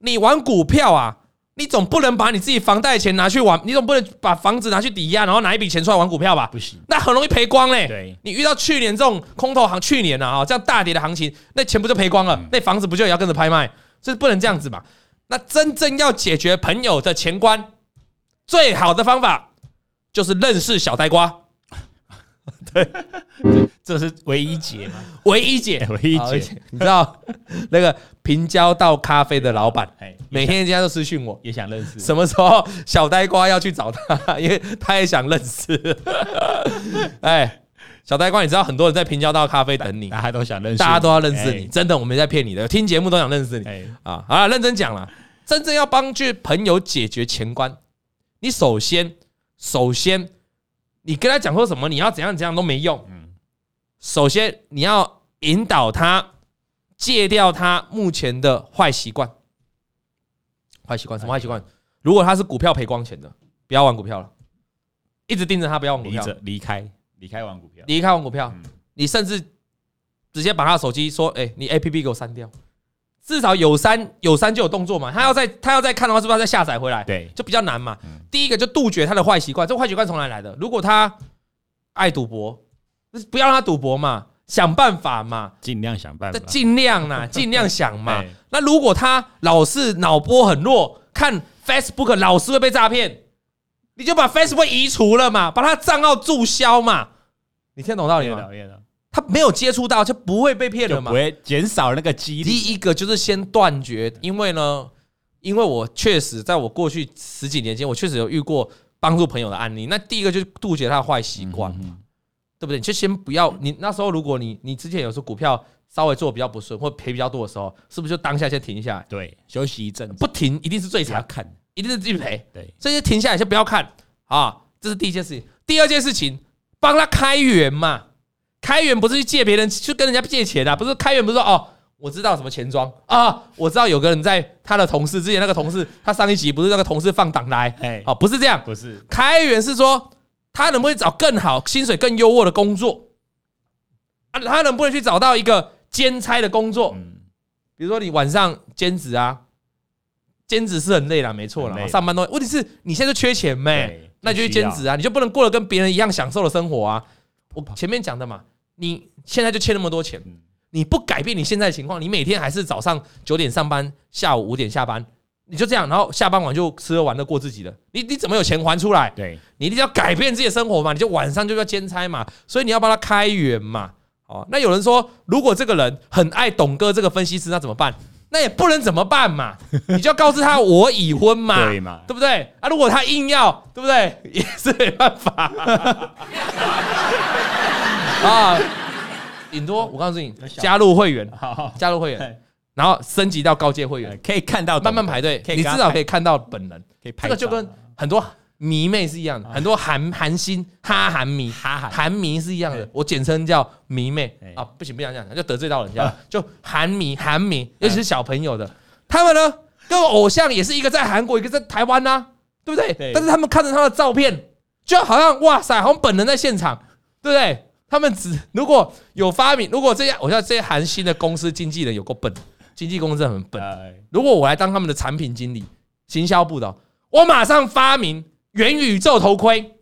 你玩股票啊。你总不能把你自己房贷钱拿去玩，你总不能把房子拿去抵押，然后拿一笔钱出来玩股票吧？不行，那很容易赔光嘞。对，你遇到去年这种空头行，去年啊，这样大跌的行情，那钱不就赔光了？那房子不就也要跟着拍卖？这是不能这样子嘛。那真正要解决朋友的钱关，最好的方法就是认识小呆瓜。对，这是唯一解吗？唯一解，唯一解。你知道 那个平交道咖啡的老板，每天人家都私讯我，也想认识。什么时候小呆瓜要去找他？因为他也想认识。哎，小呆瓜，你知道很多人在平交道咖啡等你，大家都想认识，大家都要认识你。真的，我没在骗你的，听节目都想认识你。啊，好了，认真讲了，真正要帮助朋友解决钱关，你首先，首先。你跟他讲说什么，你要怎样怎样都没用。首先你要引导他戒掉他目前的坏习惯。坏习惯什么坏习惯？如果他是股票赔光钱的，不要玩股票了，一直盯着他，不要玩股票，离开离开玩股票，离开玩股票。你甚至直接把他的手机说：“哎，你 APP 给我删掉。”至少有三有三就有动作嘛，他要再他要再看的话，是不是要再下载回来？对，就比较难嘛。第一个就杜绝他的坏习惯，这坏习惯从哪来的？如果他爱赌博，不要让他赌博嘛，想办法嘛，尽量想办法，尽量呐，尽量想嘛。那如果他老是脑波很弱，看 Facebook 老是会被诈骗，你就把 Facebook 移除了嘛，把他账号注销嘛。你听懂道理吗？他没有接触到，就不会被骗了嘛？不会减少那个几率。第一个就是先断绝，因为呢，因为我确实在我过去十几年间，我确实有遇过帮助朋友的案例。那第一个就是杜绝他的坏习惯，对不对？你就先不要。你那时候如果你你之前有时候股票稍微做比较不顺或赔比较多的时候，是不是就当下先停下来？对，休息一阵，不停一定是最惨。看，一定是继续赔。对，所以先停下来，先不要看啊。这是第一件事情。第二件事情，帮他开源嘛。开源不是去借别人，去跟人家借钱啊！不是开源，不是说哦，我知道什么钱庄啊，我知道有个人在他的同事之前那个同事，他上一集不是那个同事放档来，哎，哦，不是这样，不是开源是说他能不能找更好、薪水更优渥的工作啊？他能不能去找到一个兼差的工作？比如说你晚上兼职啊，兼职是很累啦，没错啦，上班都问题是你现在就缺钱没？那就去兼职啊，你就不能过得跟别人一样享受的生活啊？我前面讲的嘛。你现在就欠那么多钱，你不改变你现在的情况，你每天还是早上九点上班，下午五点下班，你就这样，然后下班晚就吃喝玩乐过自己的，你你怎么有钱还出来？对，你一定要改变自己的生活嘛，你就晚上就要兼差嘛，所以你要帮他开源嘛。哦，那有人说，如果这个人很爱董哥这个分析师，那怎么办？那也不能怎么办嘛，你就要告诉他我已婚嘛，对嘛，对不对？啊，如果他硬要，对不对？也是没办法。啊，顶多我告诉你，加入会员，加入会员，然后升级到高阶会员，可以看到慢慢排队，你至少可以看到本人。这个就跟很多迷妹是一样的，很多韩韩星哈韩。迷，哈韩迷是一样的，我简称叫迷妹。啊，不行不想讲，就得罪到人家，就韩迷韩迷，尤其是小朋友的，他们呢跟偶像也是一个在韩国，一个在台湾呐，对不对？但是他们看着他的照片，就好像哇塞，好像本人在现场，对不对？他们只如果有发明，如果这些我像这些韩星的公司经纪人有够笨，经纪公司很笨。如果我来当他们的产品经理、行销部的，我马上发明元宇宙头盔，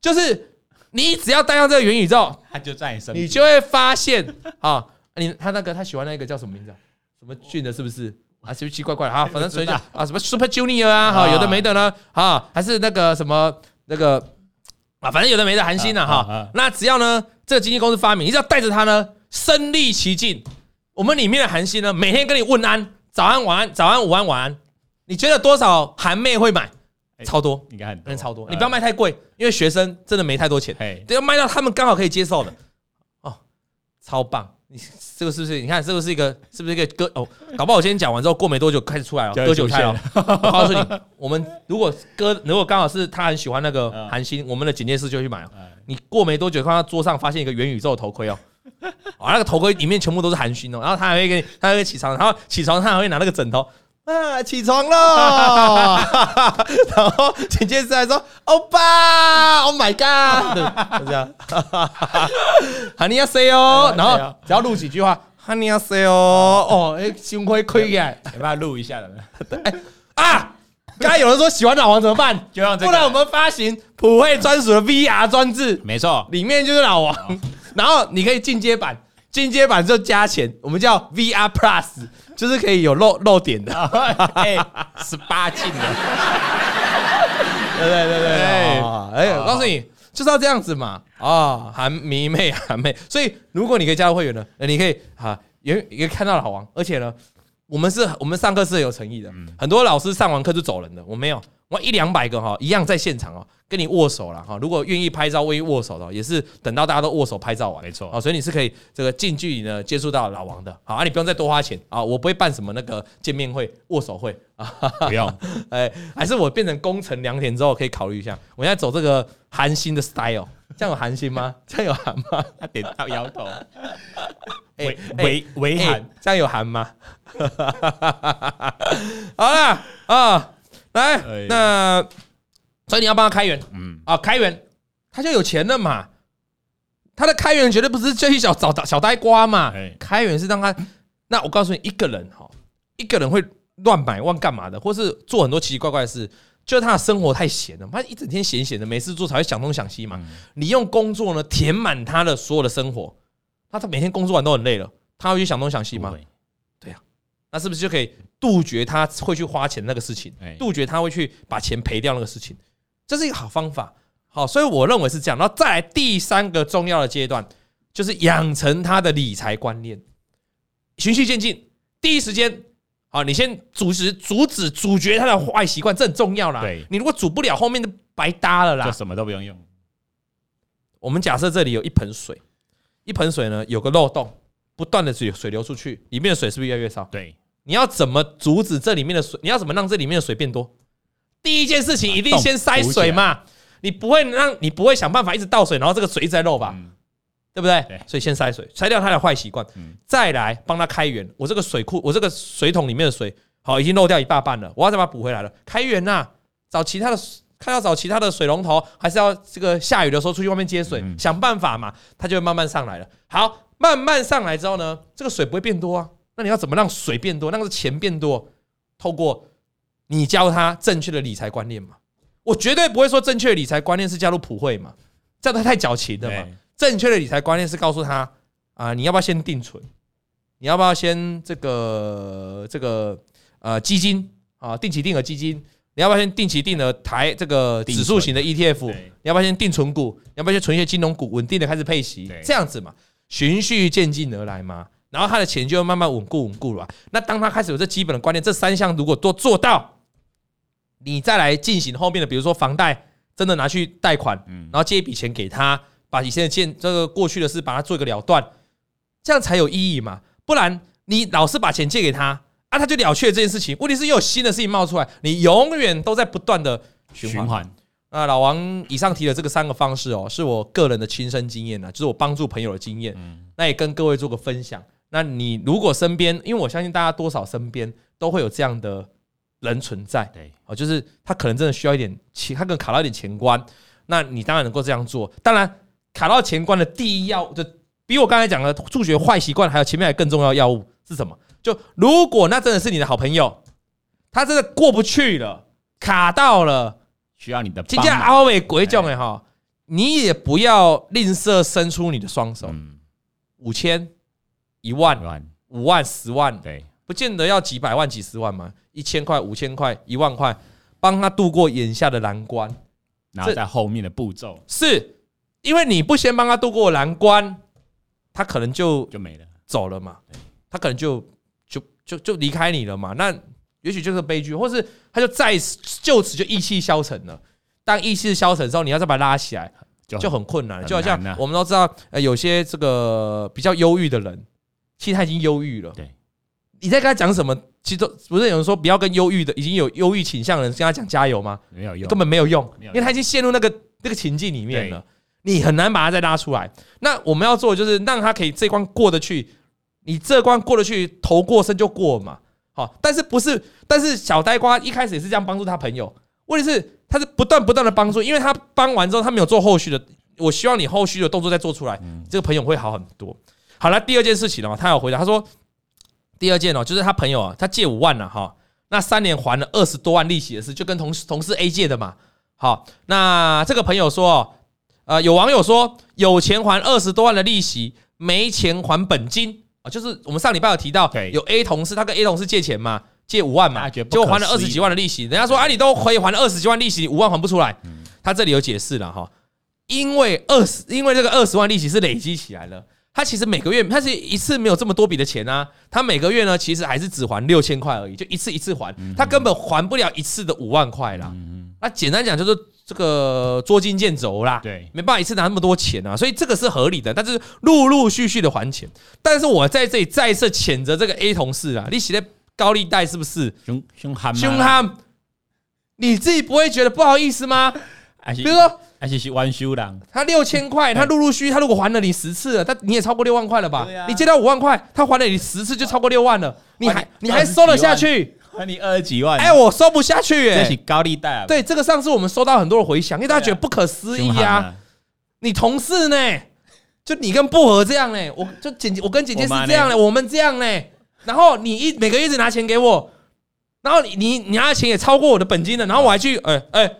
就是你只要戴上这个元宇宙，他就在你身边，你就会发现啊，你他那个他喜欢那个叫什么名字？什么俊的，是不是啊？奇奇怪怪的啊，反正随便啊，什么 Super Junior 啊，哈，有的没的呢，啊，还是那个什么那个。啊，反正有的没的韩星了哈。那只要呢，这个经纪公司发明，你只要带着他呢，身历其境。我们里面的韩星呢，每天跟你问安，早安晚安，早安午安晚安。你觉得多少韩妹会买？超多，应该很多，超多。你不要卖太贵，因为学生真的没太多钱。对，要卖到他们刚好可以接受的。哦，超棒！你这个是不是？你看这个是一个？是不是一个歌？哦，搞不好我先讲完之后，过没多久开始出来了，割韭菜了。我告诉你，我们如果割，如果刚好是他很喜欢那个韩星，我们的警戒室就去买。你过没多久，看到桌上发现一个元宇宙的头盔哦，啊，那个头盔里面全部都是韩星哦，然后他还会给你，他还会起床，然后起床他还会拿那个枕头。啊，起床了，然后紧接着还说欧巴，Oh my God，就这样，哈尼亚塞哦，然后只要录几句话，哈尼亚塞哦，哦，哎，心会亏耶，要不要录一下了？哎啊，刚才有人说喜欢老王怎么办？就让这个，不然我们发行普惠专属的 VR 装置，没错，里面就是老王，然后你可以进阶版，进阶版就加钱，我们叫 VR Plus。就是可以有漏漏点的，哎，十八禁的，对对对对，哎，我告诉你，就是要这样子嘛，啊，韩迷妹韩妹，所以如果你可以加入会员呢，你可以哈，也也看到老王，而且呢，我们是我们上课是有诚意的，很多老师上完课就走人的，我没有，我一两百个哈，一样在现场哦。跟你握手了哈，如果愿意拍照、愿意握手的，也是等到大家都握手拍照完，没错啊，所以你是可以这个近距离呢接触到老王的，好啊，你不用再多花钱啊，我不会办什么那个见面会、握手会啊，不用，哎，还是我变成功成良田之后可以考虑一下，我现在走这个韩心的 style，这样有韩心吗？这样有韩吗？他点到摇头，哎，微微韩，这样有韩吗？好啦啊，来那。所以你要帮他开源，嗯啊，开源他就有钱了嘛。他的开源绝对不是这一小小小呆瓜嘛。开源是让他，那我告诉你，一个人哈，一个人会乱买乱干嘛的，或是做很多奇奇怪怪的事，就是他的生活太闲了，他一整天闲闲的没事做才会想东想西嘛。你用工作呢填满他的所有的生活，他他每天工作完都很累了，他会去想东想西吗？那是不是就可以杜绝他会去花钱那个事情，杜绝他会去把钱赔掉那个事情？这是一个好方法，好，所以我认为是这样。然后再来第三个重要的阶段，就是养成他的理财观念，循序渐进。第一时间，好，你先阻止、阻止、阻绝他的坏习惯，这很重要啦。对，你如果阻不了，后面就白搭了啦。就什么都不用用。我们假设这里有一盆水，一盆水呢有个漏洞，不断的水水流出去，里面的水是不是越来越少？对，你要怎么阻止这里面的水？你要怎么让这里面的水变多？第一件事情一定先塞水嘛，你不会让你不会想办法一直倒水，然后这个水一直在漏吧，对不对？所以先塞水，塞掉他的坏习惯，再来帮他开源。我这个水库，我这个水桶里面的水，好，已经漏掉一大半了，我要再把它补回来了。开源呐，找其他的，看要找其他的水龙头，还是要这个下雨的时候出去外面接水，想办法嘛，它就会慢慢上来了。好，慢慢上来之后呢，这个水不会变多啊，那你要怎么让水变多，让这钱变多？透过你教他正确的理财观念嘛？我绝对不会说正确的理财观念是加入普惠嘛，这样他太矫情了嘛。正确的理财观念是告诉他啊，你要不要先定存？你要不要先这个这个呃基金啊，定期定额基金？你要不要先定期定额台这个指数型的 ETF？你要不要先定存股？你要不要先存一些金融股，稳定的开始配息？这样子嘛，循序渐进而来嘛，然后他的钱就会慢慢稳固稳固了。那当他开始有这基本的观念，这三项如果都做到。你再来进行后面的，比如说房贷，真的拿去贷款，然后借一笔钱给他，把以前的件这个过去的事把它做一个了断，这样才有意义嘛？不然你老是把钱借给他啊，他就了却这件事情。问题是又有新的事情冒出来，你永远都在不断的循环。那，老王以上提的这个三个方式哦，是我个人的亲身经验呐，就是我帮助朋友的经验。那也跟各位做个分享。那你如果身边，因为我相信大家多少身边都会有这样的。人存在，对，哦，就是他可能真的需要一点钱，他可能卡到一点钱关，那你当然能够这样做。当然，卡到钱关的第一要，就比我刚才讲的助学坏习惯，还有前面还更重要的药物是什么？就如果那真的是你的好朋友，他真的过不去了，卡到了，需要你的，今天阿伟鬼叫的哈，你也不要吝啬伸出你的双手，五千、一万、五万、十万，对。不见得要几百万、几十万嘛，一千块、五千块、一万块，帮他度过眼下的难关，然后在后面的步骤，是因为你不先帮他度过难关，他可能就就没了，走了嘛，他可能就就就就离开你了嘛，那也许就是悲剧，或是他就再就此就意气消沉了。当意气消沉之后，你要再把他拉起来，就很困难，就好像我们都知道，呃，有些这个比较忧郁的人。其实他已经忧郁了。对，你在跟他讲什么？其实都不是有人说不要跟忧郁的已经有忧郁倾向的人跟他讲加油吗？没有用，根本没有用，因为他已经陷入那个那个情境里面了，你很难把他再拉出来。那我们要做的就是让他可以这关过得去，你这关过得去，头过身就过嘛。好，但是不是？但是小呆瓜一开始也是这样帮助他朋友，问题是他是不断不断的帮助，因为他帮完之后他没有做后续的，我希望你后续的动作再做出来，这个朋友会好很多。好了，第二件事情呢，他有回答，他说。第二件哦，就是他朋友啊，他借五万了哈，那三年还了二十多万利息的事，就跟同事同事 A 借的嘛。好，那这个朋友说，呃，有网友说有钱还二十多万的利息，没钱还本金啊，就是我们上礼拜有提到，有 A 同事他跟 A 同事借钱嘛，借五万嘛，结果还了二十几万的利息，人家说啊，你都可以还了二十几万利息，你五万还不出来，他这里有解释了哈，因为二十，因为这个二十万利息是累积起来了。他其实每个月，他是一次没有这么多笔的钱啊。他每个月呢，其实还是只还六千块而已，就一次一次还，他根本还不了一次的五万块啦。那简单讲就是这个捉襟见肘啦，对，没办法一次拿那么多钱啊，所以这个是合理的。但是陆陆续续的还钱，但是我在这里再次谴责这个 A 同事啊，你写的高利贷是不是？凶凶悍凶悍，你自己不会觉得不好意思吗？比如说。而且是弯修的，他六千块，他陆陆续续，他如果还了你十次了，他你也超过六万块了吧？你借到五万块，他还了你十次就超过六万了，你还你还收了下去？还你二十几万？哎，我收不下去，哎，这是高利贷啊！对，这个上次我们收到很多的回响，因为大家觉得不可思议啊！你同事呢？就你跟薄荷这样呢？我就姐姐，我跟姐姐是这样的，我们这样呢？然后你一每个月一直拿钱给我，然后你你你拿的钱也超过我的本金了，然后我还去哎哎。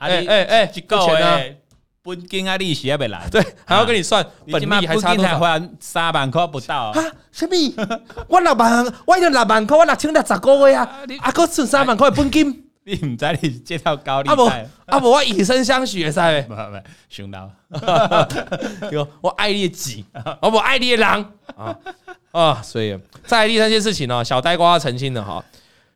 哎哎哎，几个钱呢？本金啊，利息也没来。对，还要跟你算，本利还差多少？还三万块不到啊？什么？我六万，我有六万块，我六千六十个月啊！啊，哥剩三万块本金，你唔知你借到高利贷？啊不，啊不，我以身相许，噻。不不，熊猫。有我爱你的己，我爱你的狼啊啊！所以，在第三件事情呢，小呆瓜澄清了哈。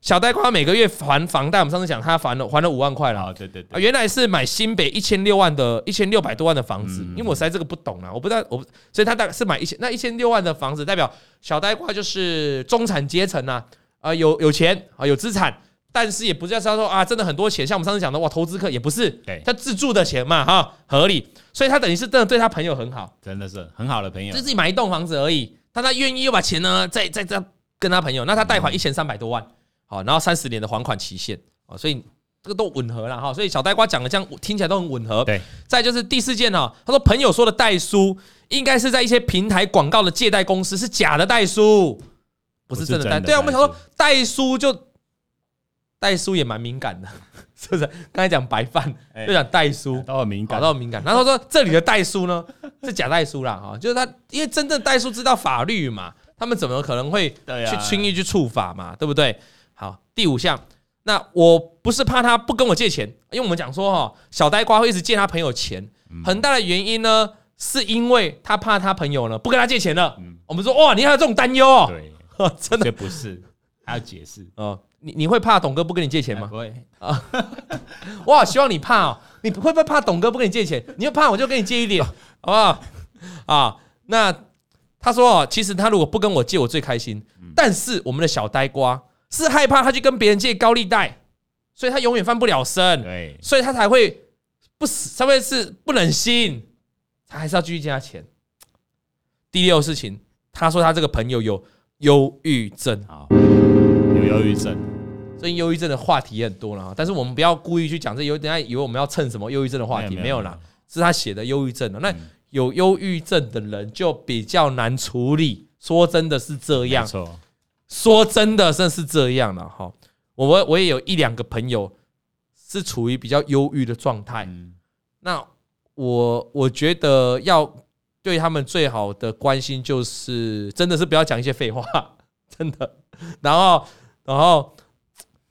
小呆瓜每个月还房贷，我们上次讲他还了还了五万块了。对对对，原来是买新北一千六万的一千六百多万的房子，因为我实在这个不懂啊，我不知道我，所以他大概是买一千那一千六万的房子，代表小呆瓜就是中产阶层啊，啊有有钱啊有资产，但是也不是要说啊真的很多钱，像我们上次讲的哇投资客也不是，对，他自住的钱嘛哈合理，所以他等于是真的对他朋友很好，真的是很好的朋友，就自己买一栋房子而已，但他愿意又把钱呢再再再跟他朋友，那他贷款一千三百多万。好，然后三十年的还款期限啊，所以这个都吻合了哈。所以小呆瓜讲的这样听起来都很吻合。对，再就是第四件哈，他说朋友说的代书应该是在一些平台广告的借贷公司是假的代书，不是真的代。对啊，我们想说代书就代书也蛮敏感的，是不是？刚才讲白饭就讲代书，都很敏感，都很敏感。然后说这里的代书呢是假代书啦哈，就是他因为真正代书知道法律嘛，他们怎么可能会去轻易去触法嘛，对不对？好，第五项，那我不是怕他不跟我借钱，因为我们讲说哈，小呆瓜会一直借他朋友钱，很大的原因呢，是因为他怕他朋友呢不跟他借钱了。我们说哇，你还有这种担忧哦？对，真的不是，还要解释哦。你你会怕董哥不跟你借钱吗？不会啊，我好希望你怕哦，你会不会怕董哥不跟你借钱？你要怕我就跟你借一点，好不好？啊，那他说哦，其实他如果不跟我借，我最开心。但是我们的小呆瓜。是害怕他去跟别人借高利贷，所以他永远翻不了身，对，所以他才会不死，稍微是不忍心，他还是要继续借他钱。第六事情，他说他这个朋友有忧郁症啊，有忧郁症，所以忧郁症的话题也很多了，但是我们不要故意去讲这，有等下以为我们要蹭什么忧郁症的话题，没有啦，是他写的忧郁症的。那有忧郁症的人就比较难处理，说真的是这样。说真的，真是这样了哈。我我也有一两个朋友是处于比较忧郁的状态。那我我觉得要对他们最好的关心就是，真的是不要讲一些废话，真的。然后，然后，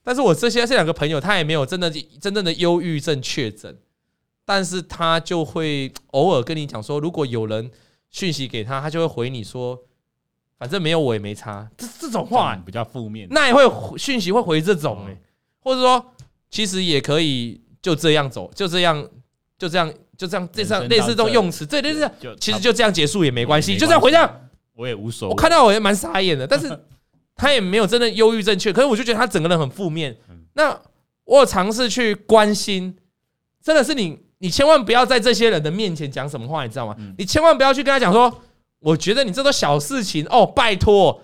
但是我这些这两个朋友，他也没有真的真正的忧郁症确诊，但是他就会偶尔跟你讲说，如果有人讯息给他，他就会回你说。反正没有我也没差，这这种话比较负面，那也会讯息会回这种哎，或者说其实也可以就这样走，就这样就这样就这样这样类似这种用词，对对对，其实就这样结束也没关系，就这样回这样我也无所谓。我看到我也蛮傻眼的，但是 他也没有真的忧郁症确，可是我就觉得他整个人很负面。那我有尝试去关心，真的是你，你千万不要在这些人的面前讲什么话，你知道吗？你千万不要去跟他讲说，我觉得你这都小事情哦，拜托，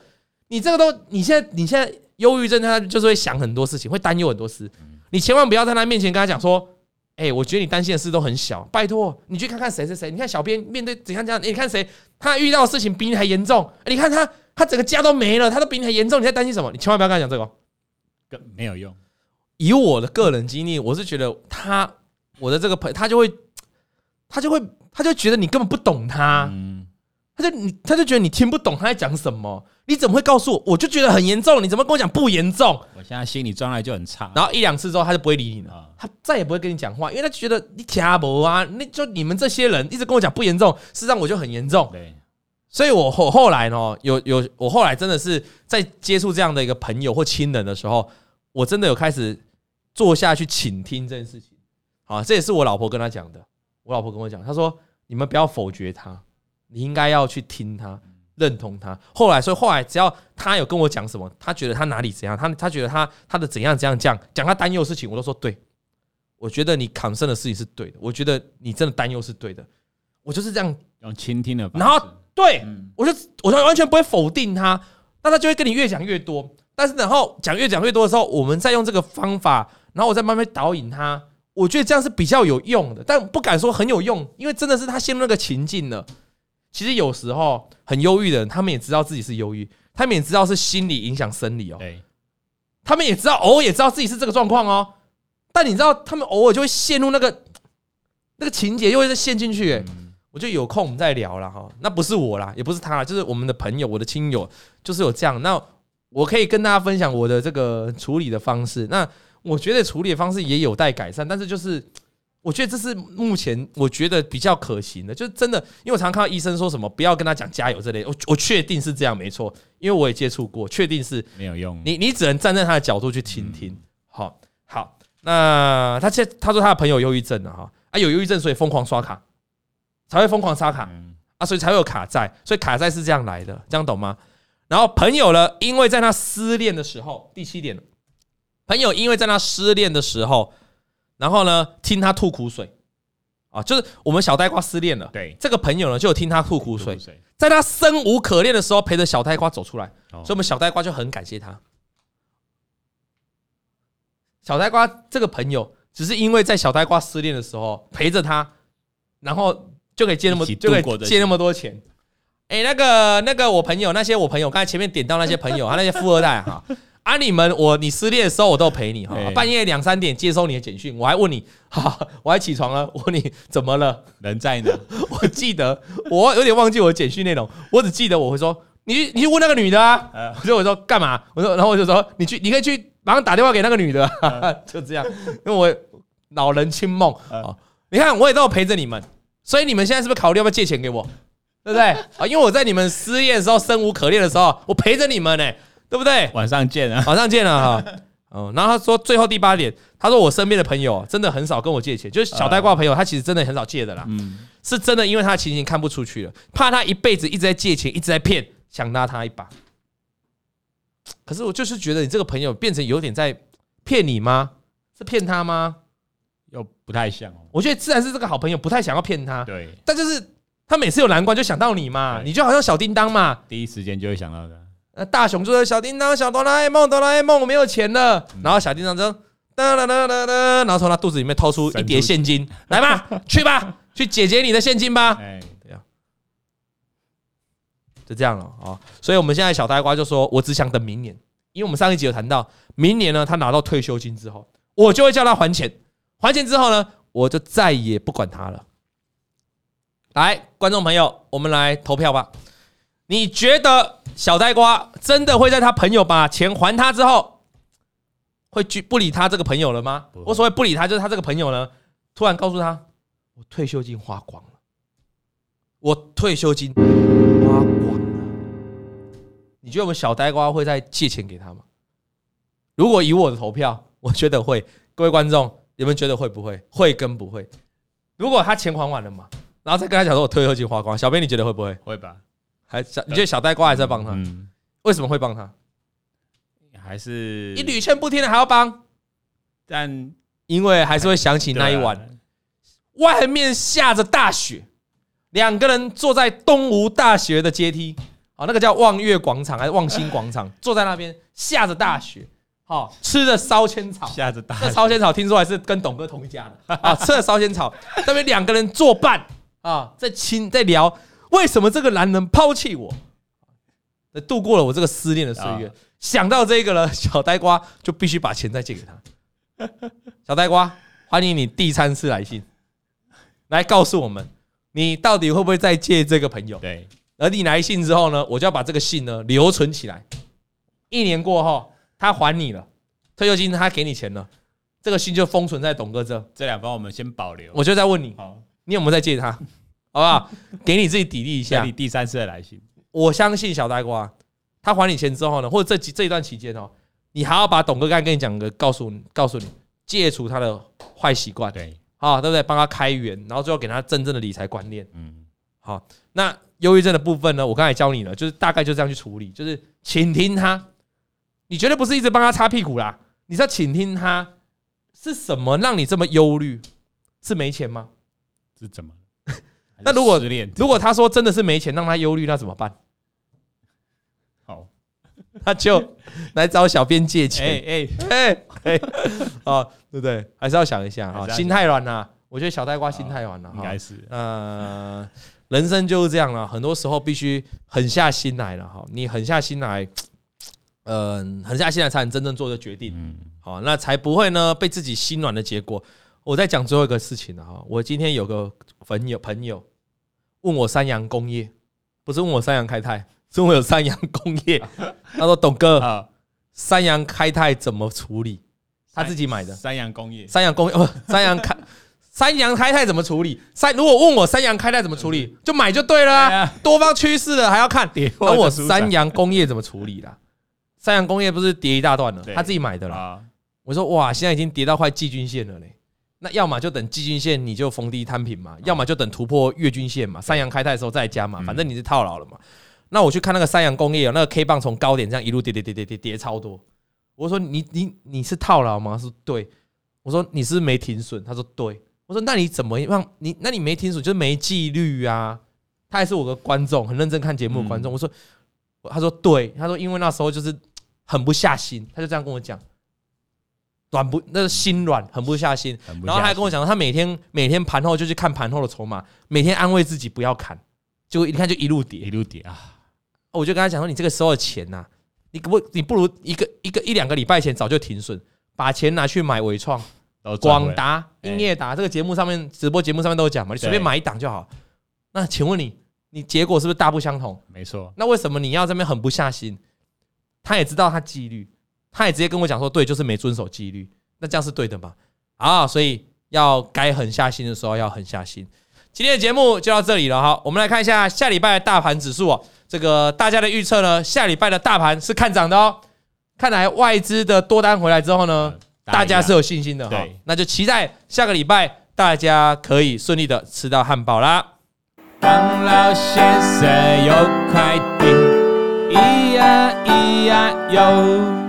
你这个都，你现在你现在忧郁症，他就是会想很多事情，会担忧很多事，你千万不要在他面前跟他讲说。哎、欸，我觉得你担心的事都很小，拜托你去看看谁谁谁。你看小编面对怎样怎样，你看谁他遇到的事情比你还严重。你看他，他整个家都没了，他都比你还严重。你在担心什么？你千万不要跟他讲这个，更没有用。以我的个人经历，我是觉得他，我的这个朋友，他就会，他就会，他就觉得你根本不懂他。嗯他就你，他就觉得你听不懂他在讲什么，你怎么会告诉我？我就觉得很严重，你怎么跟我讲不严重？我现在心理状态就很差。然后一两次之后，他就不会理你了，他再也不会跟你讲话，因为他觉得你听不啊，那就你们这些人一直跟我讲不严重，事实上我就很严重。对，所以我后后来呢，有有我后来真的是在接触这样的一个朋友或亲人的时候，我真的有开始坐下去倾听这件事情。啊，这也是我老婆跟他讲的。我老婆跟我讲，她说你们不要否决他。你应该要去听他，认同他。后来，所以后来，只要他有跟我讲什么，他觉得他哪里怎样，他他觉得他他的怎样怎样这样讲他担忧的事情，我都说对。我觉得你 concern 的事情是对的，我觉得你真的担忧是对的。我就是这样用倾听的，然后对我就我就完全不会否定他，那他就会跟你越讲越多。但是然后讲越讲越多的时候，我们再用这个方法，然后我再慢慢导引他。我觉得这样是比较有用的，但不敢说很有用，因为真的是他陷入那个情境了。其实有时候很忧郁的人，他们也知道自己是忧郁，他们也知道是心理影响生理哦。他们也知道，偶尔也知道自己是这个状况哦。但你知道，他们偶尔就会陷入那个那个情节，又会再陷进去。我就有空我们再聊了哈。那不是我啦，也不是他啦，就是我们的朋友，我的亲友，就是有这样。那我可以跟大家分享我的这个处理的方式。那我觉得处理的方式也有待改善，但是就是。我觉得这是目前我觉得比较可行的，就是真的，因为我常常看到医生说什么不要跟他讲加油这类，我我确定是这样没错，因为我也接触过，确定是没有用。你你只能站在他的角度去倾听。好，好，那他现他说他的朋友忧郁症了哈，啊有忧郁症所以疯狂刷卡，才会疯狂刷卡啊，所以才会有卡债，所以卡债是这样来的，这样懂吗？然后朋友呢，因为在他失恋的时候，第七点，朋友因为在他失恋的时候。然后呢，听他吐苦水，啊，就是我们小呆瓜失恋了，对，这个朋友呢就有听他吐苦水，在他生无可恋的时候陪着小呆瓜走出来，所以我们小呆瓜就很感谢他。小呆瓜这个朋友只是因为在小呆瓜失恋的时候陪着他，然后就可以借那么就可以借那么多钱。哎，那个那个我朋友那些我朋友刚才前面点到那些朋友啊，那些富二代哈。啊！你们我你失恋的时候我都陪你哈，半夜两三点接收你的简讯，我还问你，哈，我还起床了，我问你怎么了？人在哪？我记得我有点忘记我的简讯内容，我只记得我会说你去你去问那个女的啊，所以我说干嘛？我说然后我就说你去你可以去马上打电话给那个女的，就这样，因为我老人清梦啊，你看我也都有陪着你们，所以你们现在是不是考虑要不要借钱给我？对不对啊？因为我在你们失恋的时候生无可恋的时候，我陪着你们呢。对不对？晚上见啊！晚上见了哈。哦，然后他说最后第八点，他说我身边的朋友真的很少跟我借钱，就是小呆瓜朋友，他其实真的很少借的啦。嗯，是真的，因为他的情形看不出去了，怕他一辈子一直在借钱，一直在骗，想拉他一把。可是我就是觉得你这个朋友变成有点在骗你吗？是骗他吗？又不太像。我觉得自然是这个好朋友不太想要骗他。对，但就是他每次有难关就想到你嘛，你就好像小叮当嘛，第一时间就会想到的。大雄说：“小叮当，小哆啦 A 梦，哆啦 A 梦，我没有钱了。”然后小叮当就哒哒哒哒哒，然后从他肚子里面掏出一叠现金，来吧，去吧，去解决你的现金吧。哎，对呀，就这样了啊。所以我们现在小呆瓜就说：“我只想等明年，因为我们上一集有谈到，明年呢，他拿到退休金之后，我就会叫他还钱。还钱之后呢，我就再也不管他了。”来，观众朋友，我们来投票吧。你觉得小呆瓜真的会在他朋友把钱还他之后，会去不理他这个朋友了吗？我所谓不理他，就是他这个朋友呢，突然告诉他，我退休金花光了，我退休金花光了。你觉得我们小呆瓜会再借钱给他吗？如果以我的投票，我觉得会。各位观众，你们觉得会不会？会跟不会？如果他钱还完了嘛，然后再跟他讲说我退休金花光，小编你觉得会不会？会吧。还小？你觉得小呆瓜还是在帮他？嗯，为什么会帮他？还是你屡劝不听的还要帮？但因为还是会想起那一晚，外面下着大雪，两个人坐在东吴大学的阶梯，啊，那个叫望月广场还是望星广场？坐在那边下着大雪，好吃着烧仙草，下着大这烧仙草听说还是跟董哥同一家的啊，吃着烧仙草，那边两个人作伴啊，在亲在聊为什么这个男人抛弃我，度过了我这个失恋的岁月。想到这个了，小呆瓜就必须把钱再借给他。小呆瓜，欢迎你第三次来信，来告诉我们，你到底会不会再借这个朋友？对，而你来信之后呢，我就要把这个信呢留存起来。一年过后，他还你了，退休金他给你钱了，这个信就封存在董哥这。这两方我们先保留。我就在问你，你有没有再借他？好不好？给你自己砥砺一下。你第三次的来信，我相信小呆瓜，他还你钱之后呢，或者这几这一段期间哦。你还要把董哥刚才跟你讲的告诉，告诉你戒除他的坏习惯，对，好，对不对？帮他开源，然后最后给他真正的理财观念，嗯，好。那忧郁症的部分呢？我刚才教你了，就是大概就这样去处理，就是倾听他。你绝对不是一直帮他擦屁股啦，你是要倾听他是什么让你这么忧虑？是没钱吗？是怎么？那如果如果他说真的是没钱让他忧虑，那怎么办？好 他就来找小编借钱，哎哎哎，哦，对不对？还是要想一下哈，心太软了。我觉得小呆瓜心太软了，应该是。呃，人生就是这样了，很多时候必须狠下心来了哈。你狠下心来，嗯，狠下心来才能真正做的决定，嗯，好，那才不会呢被自己心软的结果。我再讲最后一个事情了哈。我今天有个朋友朋友问我三洋工业，不是问我三洋开泰。是我有三洋工业，他说：“董哥，三洋开泰怎么处理？他自己买的。三洋工业，三洋工业不，三洋开，三洋开泰怎么处理？三如果问我三洋开泰怎么处理，就买就对了。多方趋势了还要看。那我三洋工业怎么处理啦？三洋工业不是跌一大段了，他自己买的啦。我说哇，现在已经跌到快季均线了嘞。那要么就等季均线，你就逢低摊平嘛；要么就等突破月均线嘛。三阳开泰的时候再加嘛，反正你是套牢了嘛。”那我去看那个三阳工业，那个 K 棒从高点这样一路跌跌跌跌跌跌超多。我说你你你是套牢吗？说对。我说你是没停损？他说对。我说那你怎么样？你那你没停损就是没纪律啊。他还是我的观众，很认真看节目的观众。我说，他说对。他说因为那时候就是狠不下心，他就这样跟我讲，软不那个心软，狠不下心。然后他还跟我讲，他每天每天盘后就去看盘后的筹码，每天安慰自己不要砍，就一看就一路跌一路跌啊。我就跟他讲说，你这个时候的钱呐，你不你不如一个一个一两个礼拜前早就停损，把钱拿去买微创、广达、英业达。这个节目上面直播节目上面都有讲嘛，你随便买一档就好。那请问你，你结果是不是大不相同？没错。那为什么你要这边狠不下心？他也知道他纪律，他也直接跟我讲说，对，就是没遵守纪律。那这样是对的吗？啊，所以要该狠下心的时候要狠下心。今天的节目就到这里了哈，我们来看一下下礼拜的大盘指数哦。这个大家的预测呢，下礼拜的大盘是看涨的哦。看来外资的多单回来之后呢，大家是有信心的哈。那就期待下个礼拜大家可以顺利的吃到汉堡啦。当老先生有快递，咿呀咿呀哟，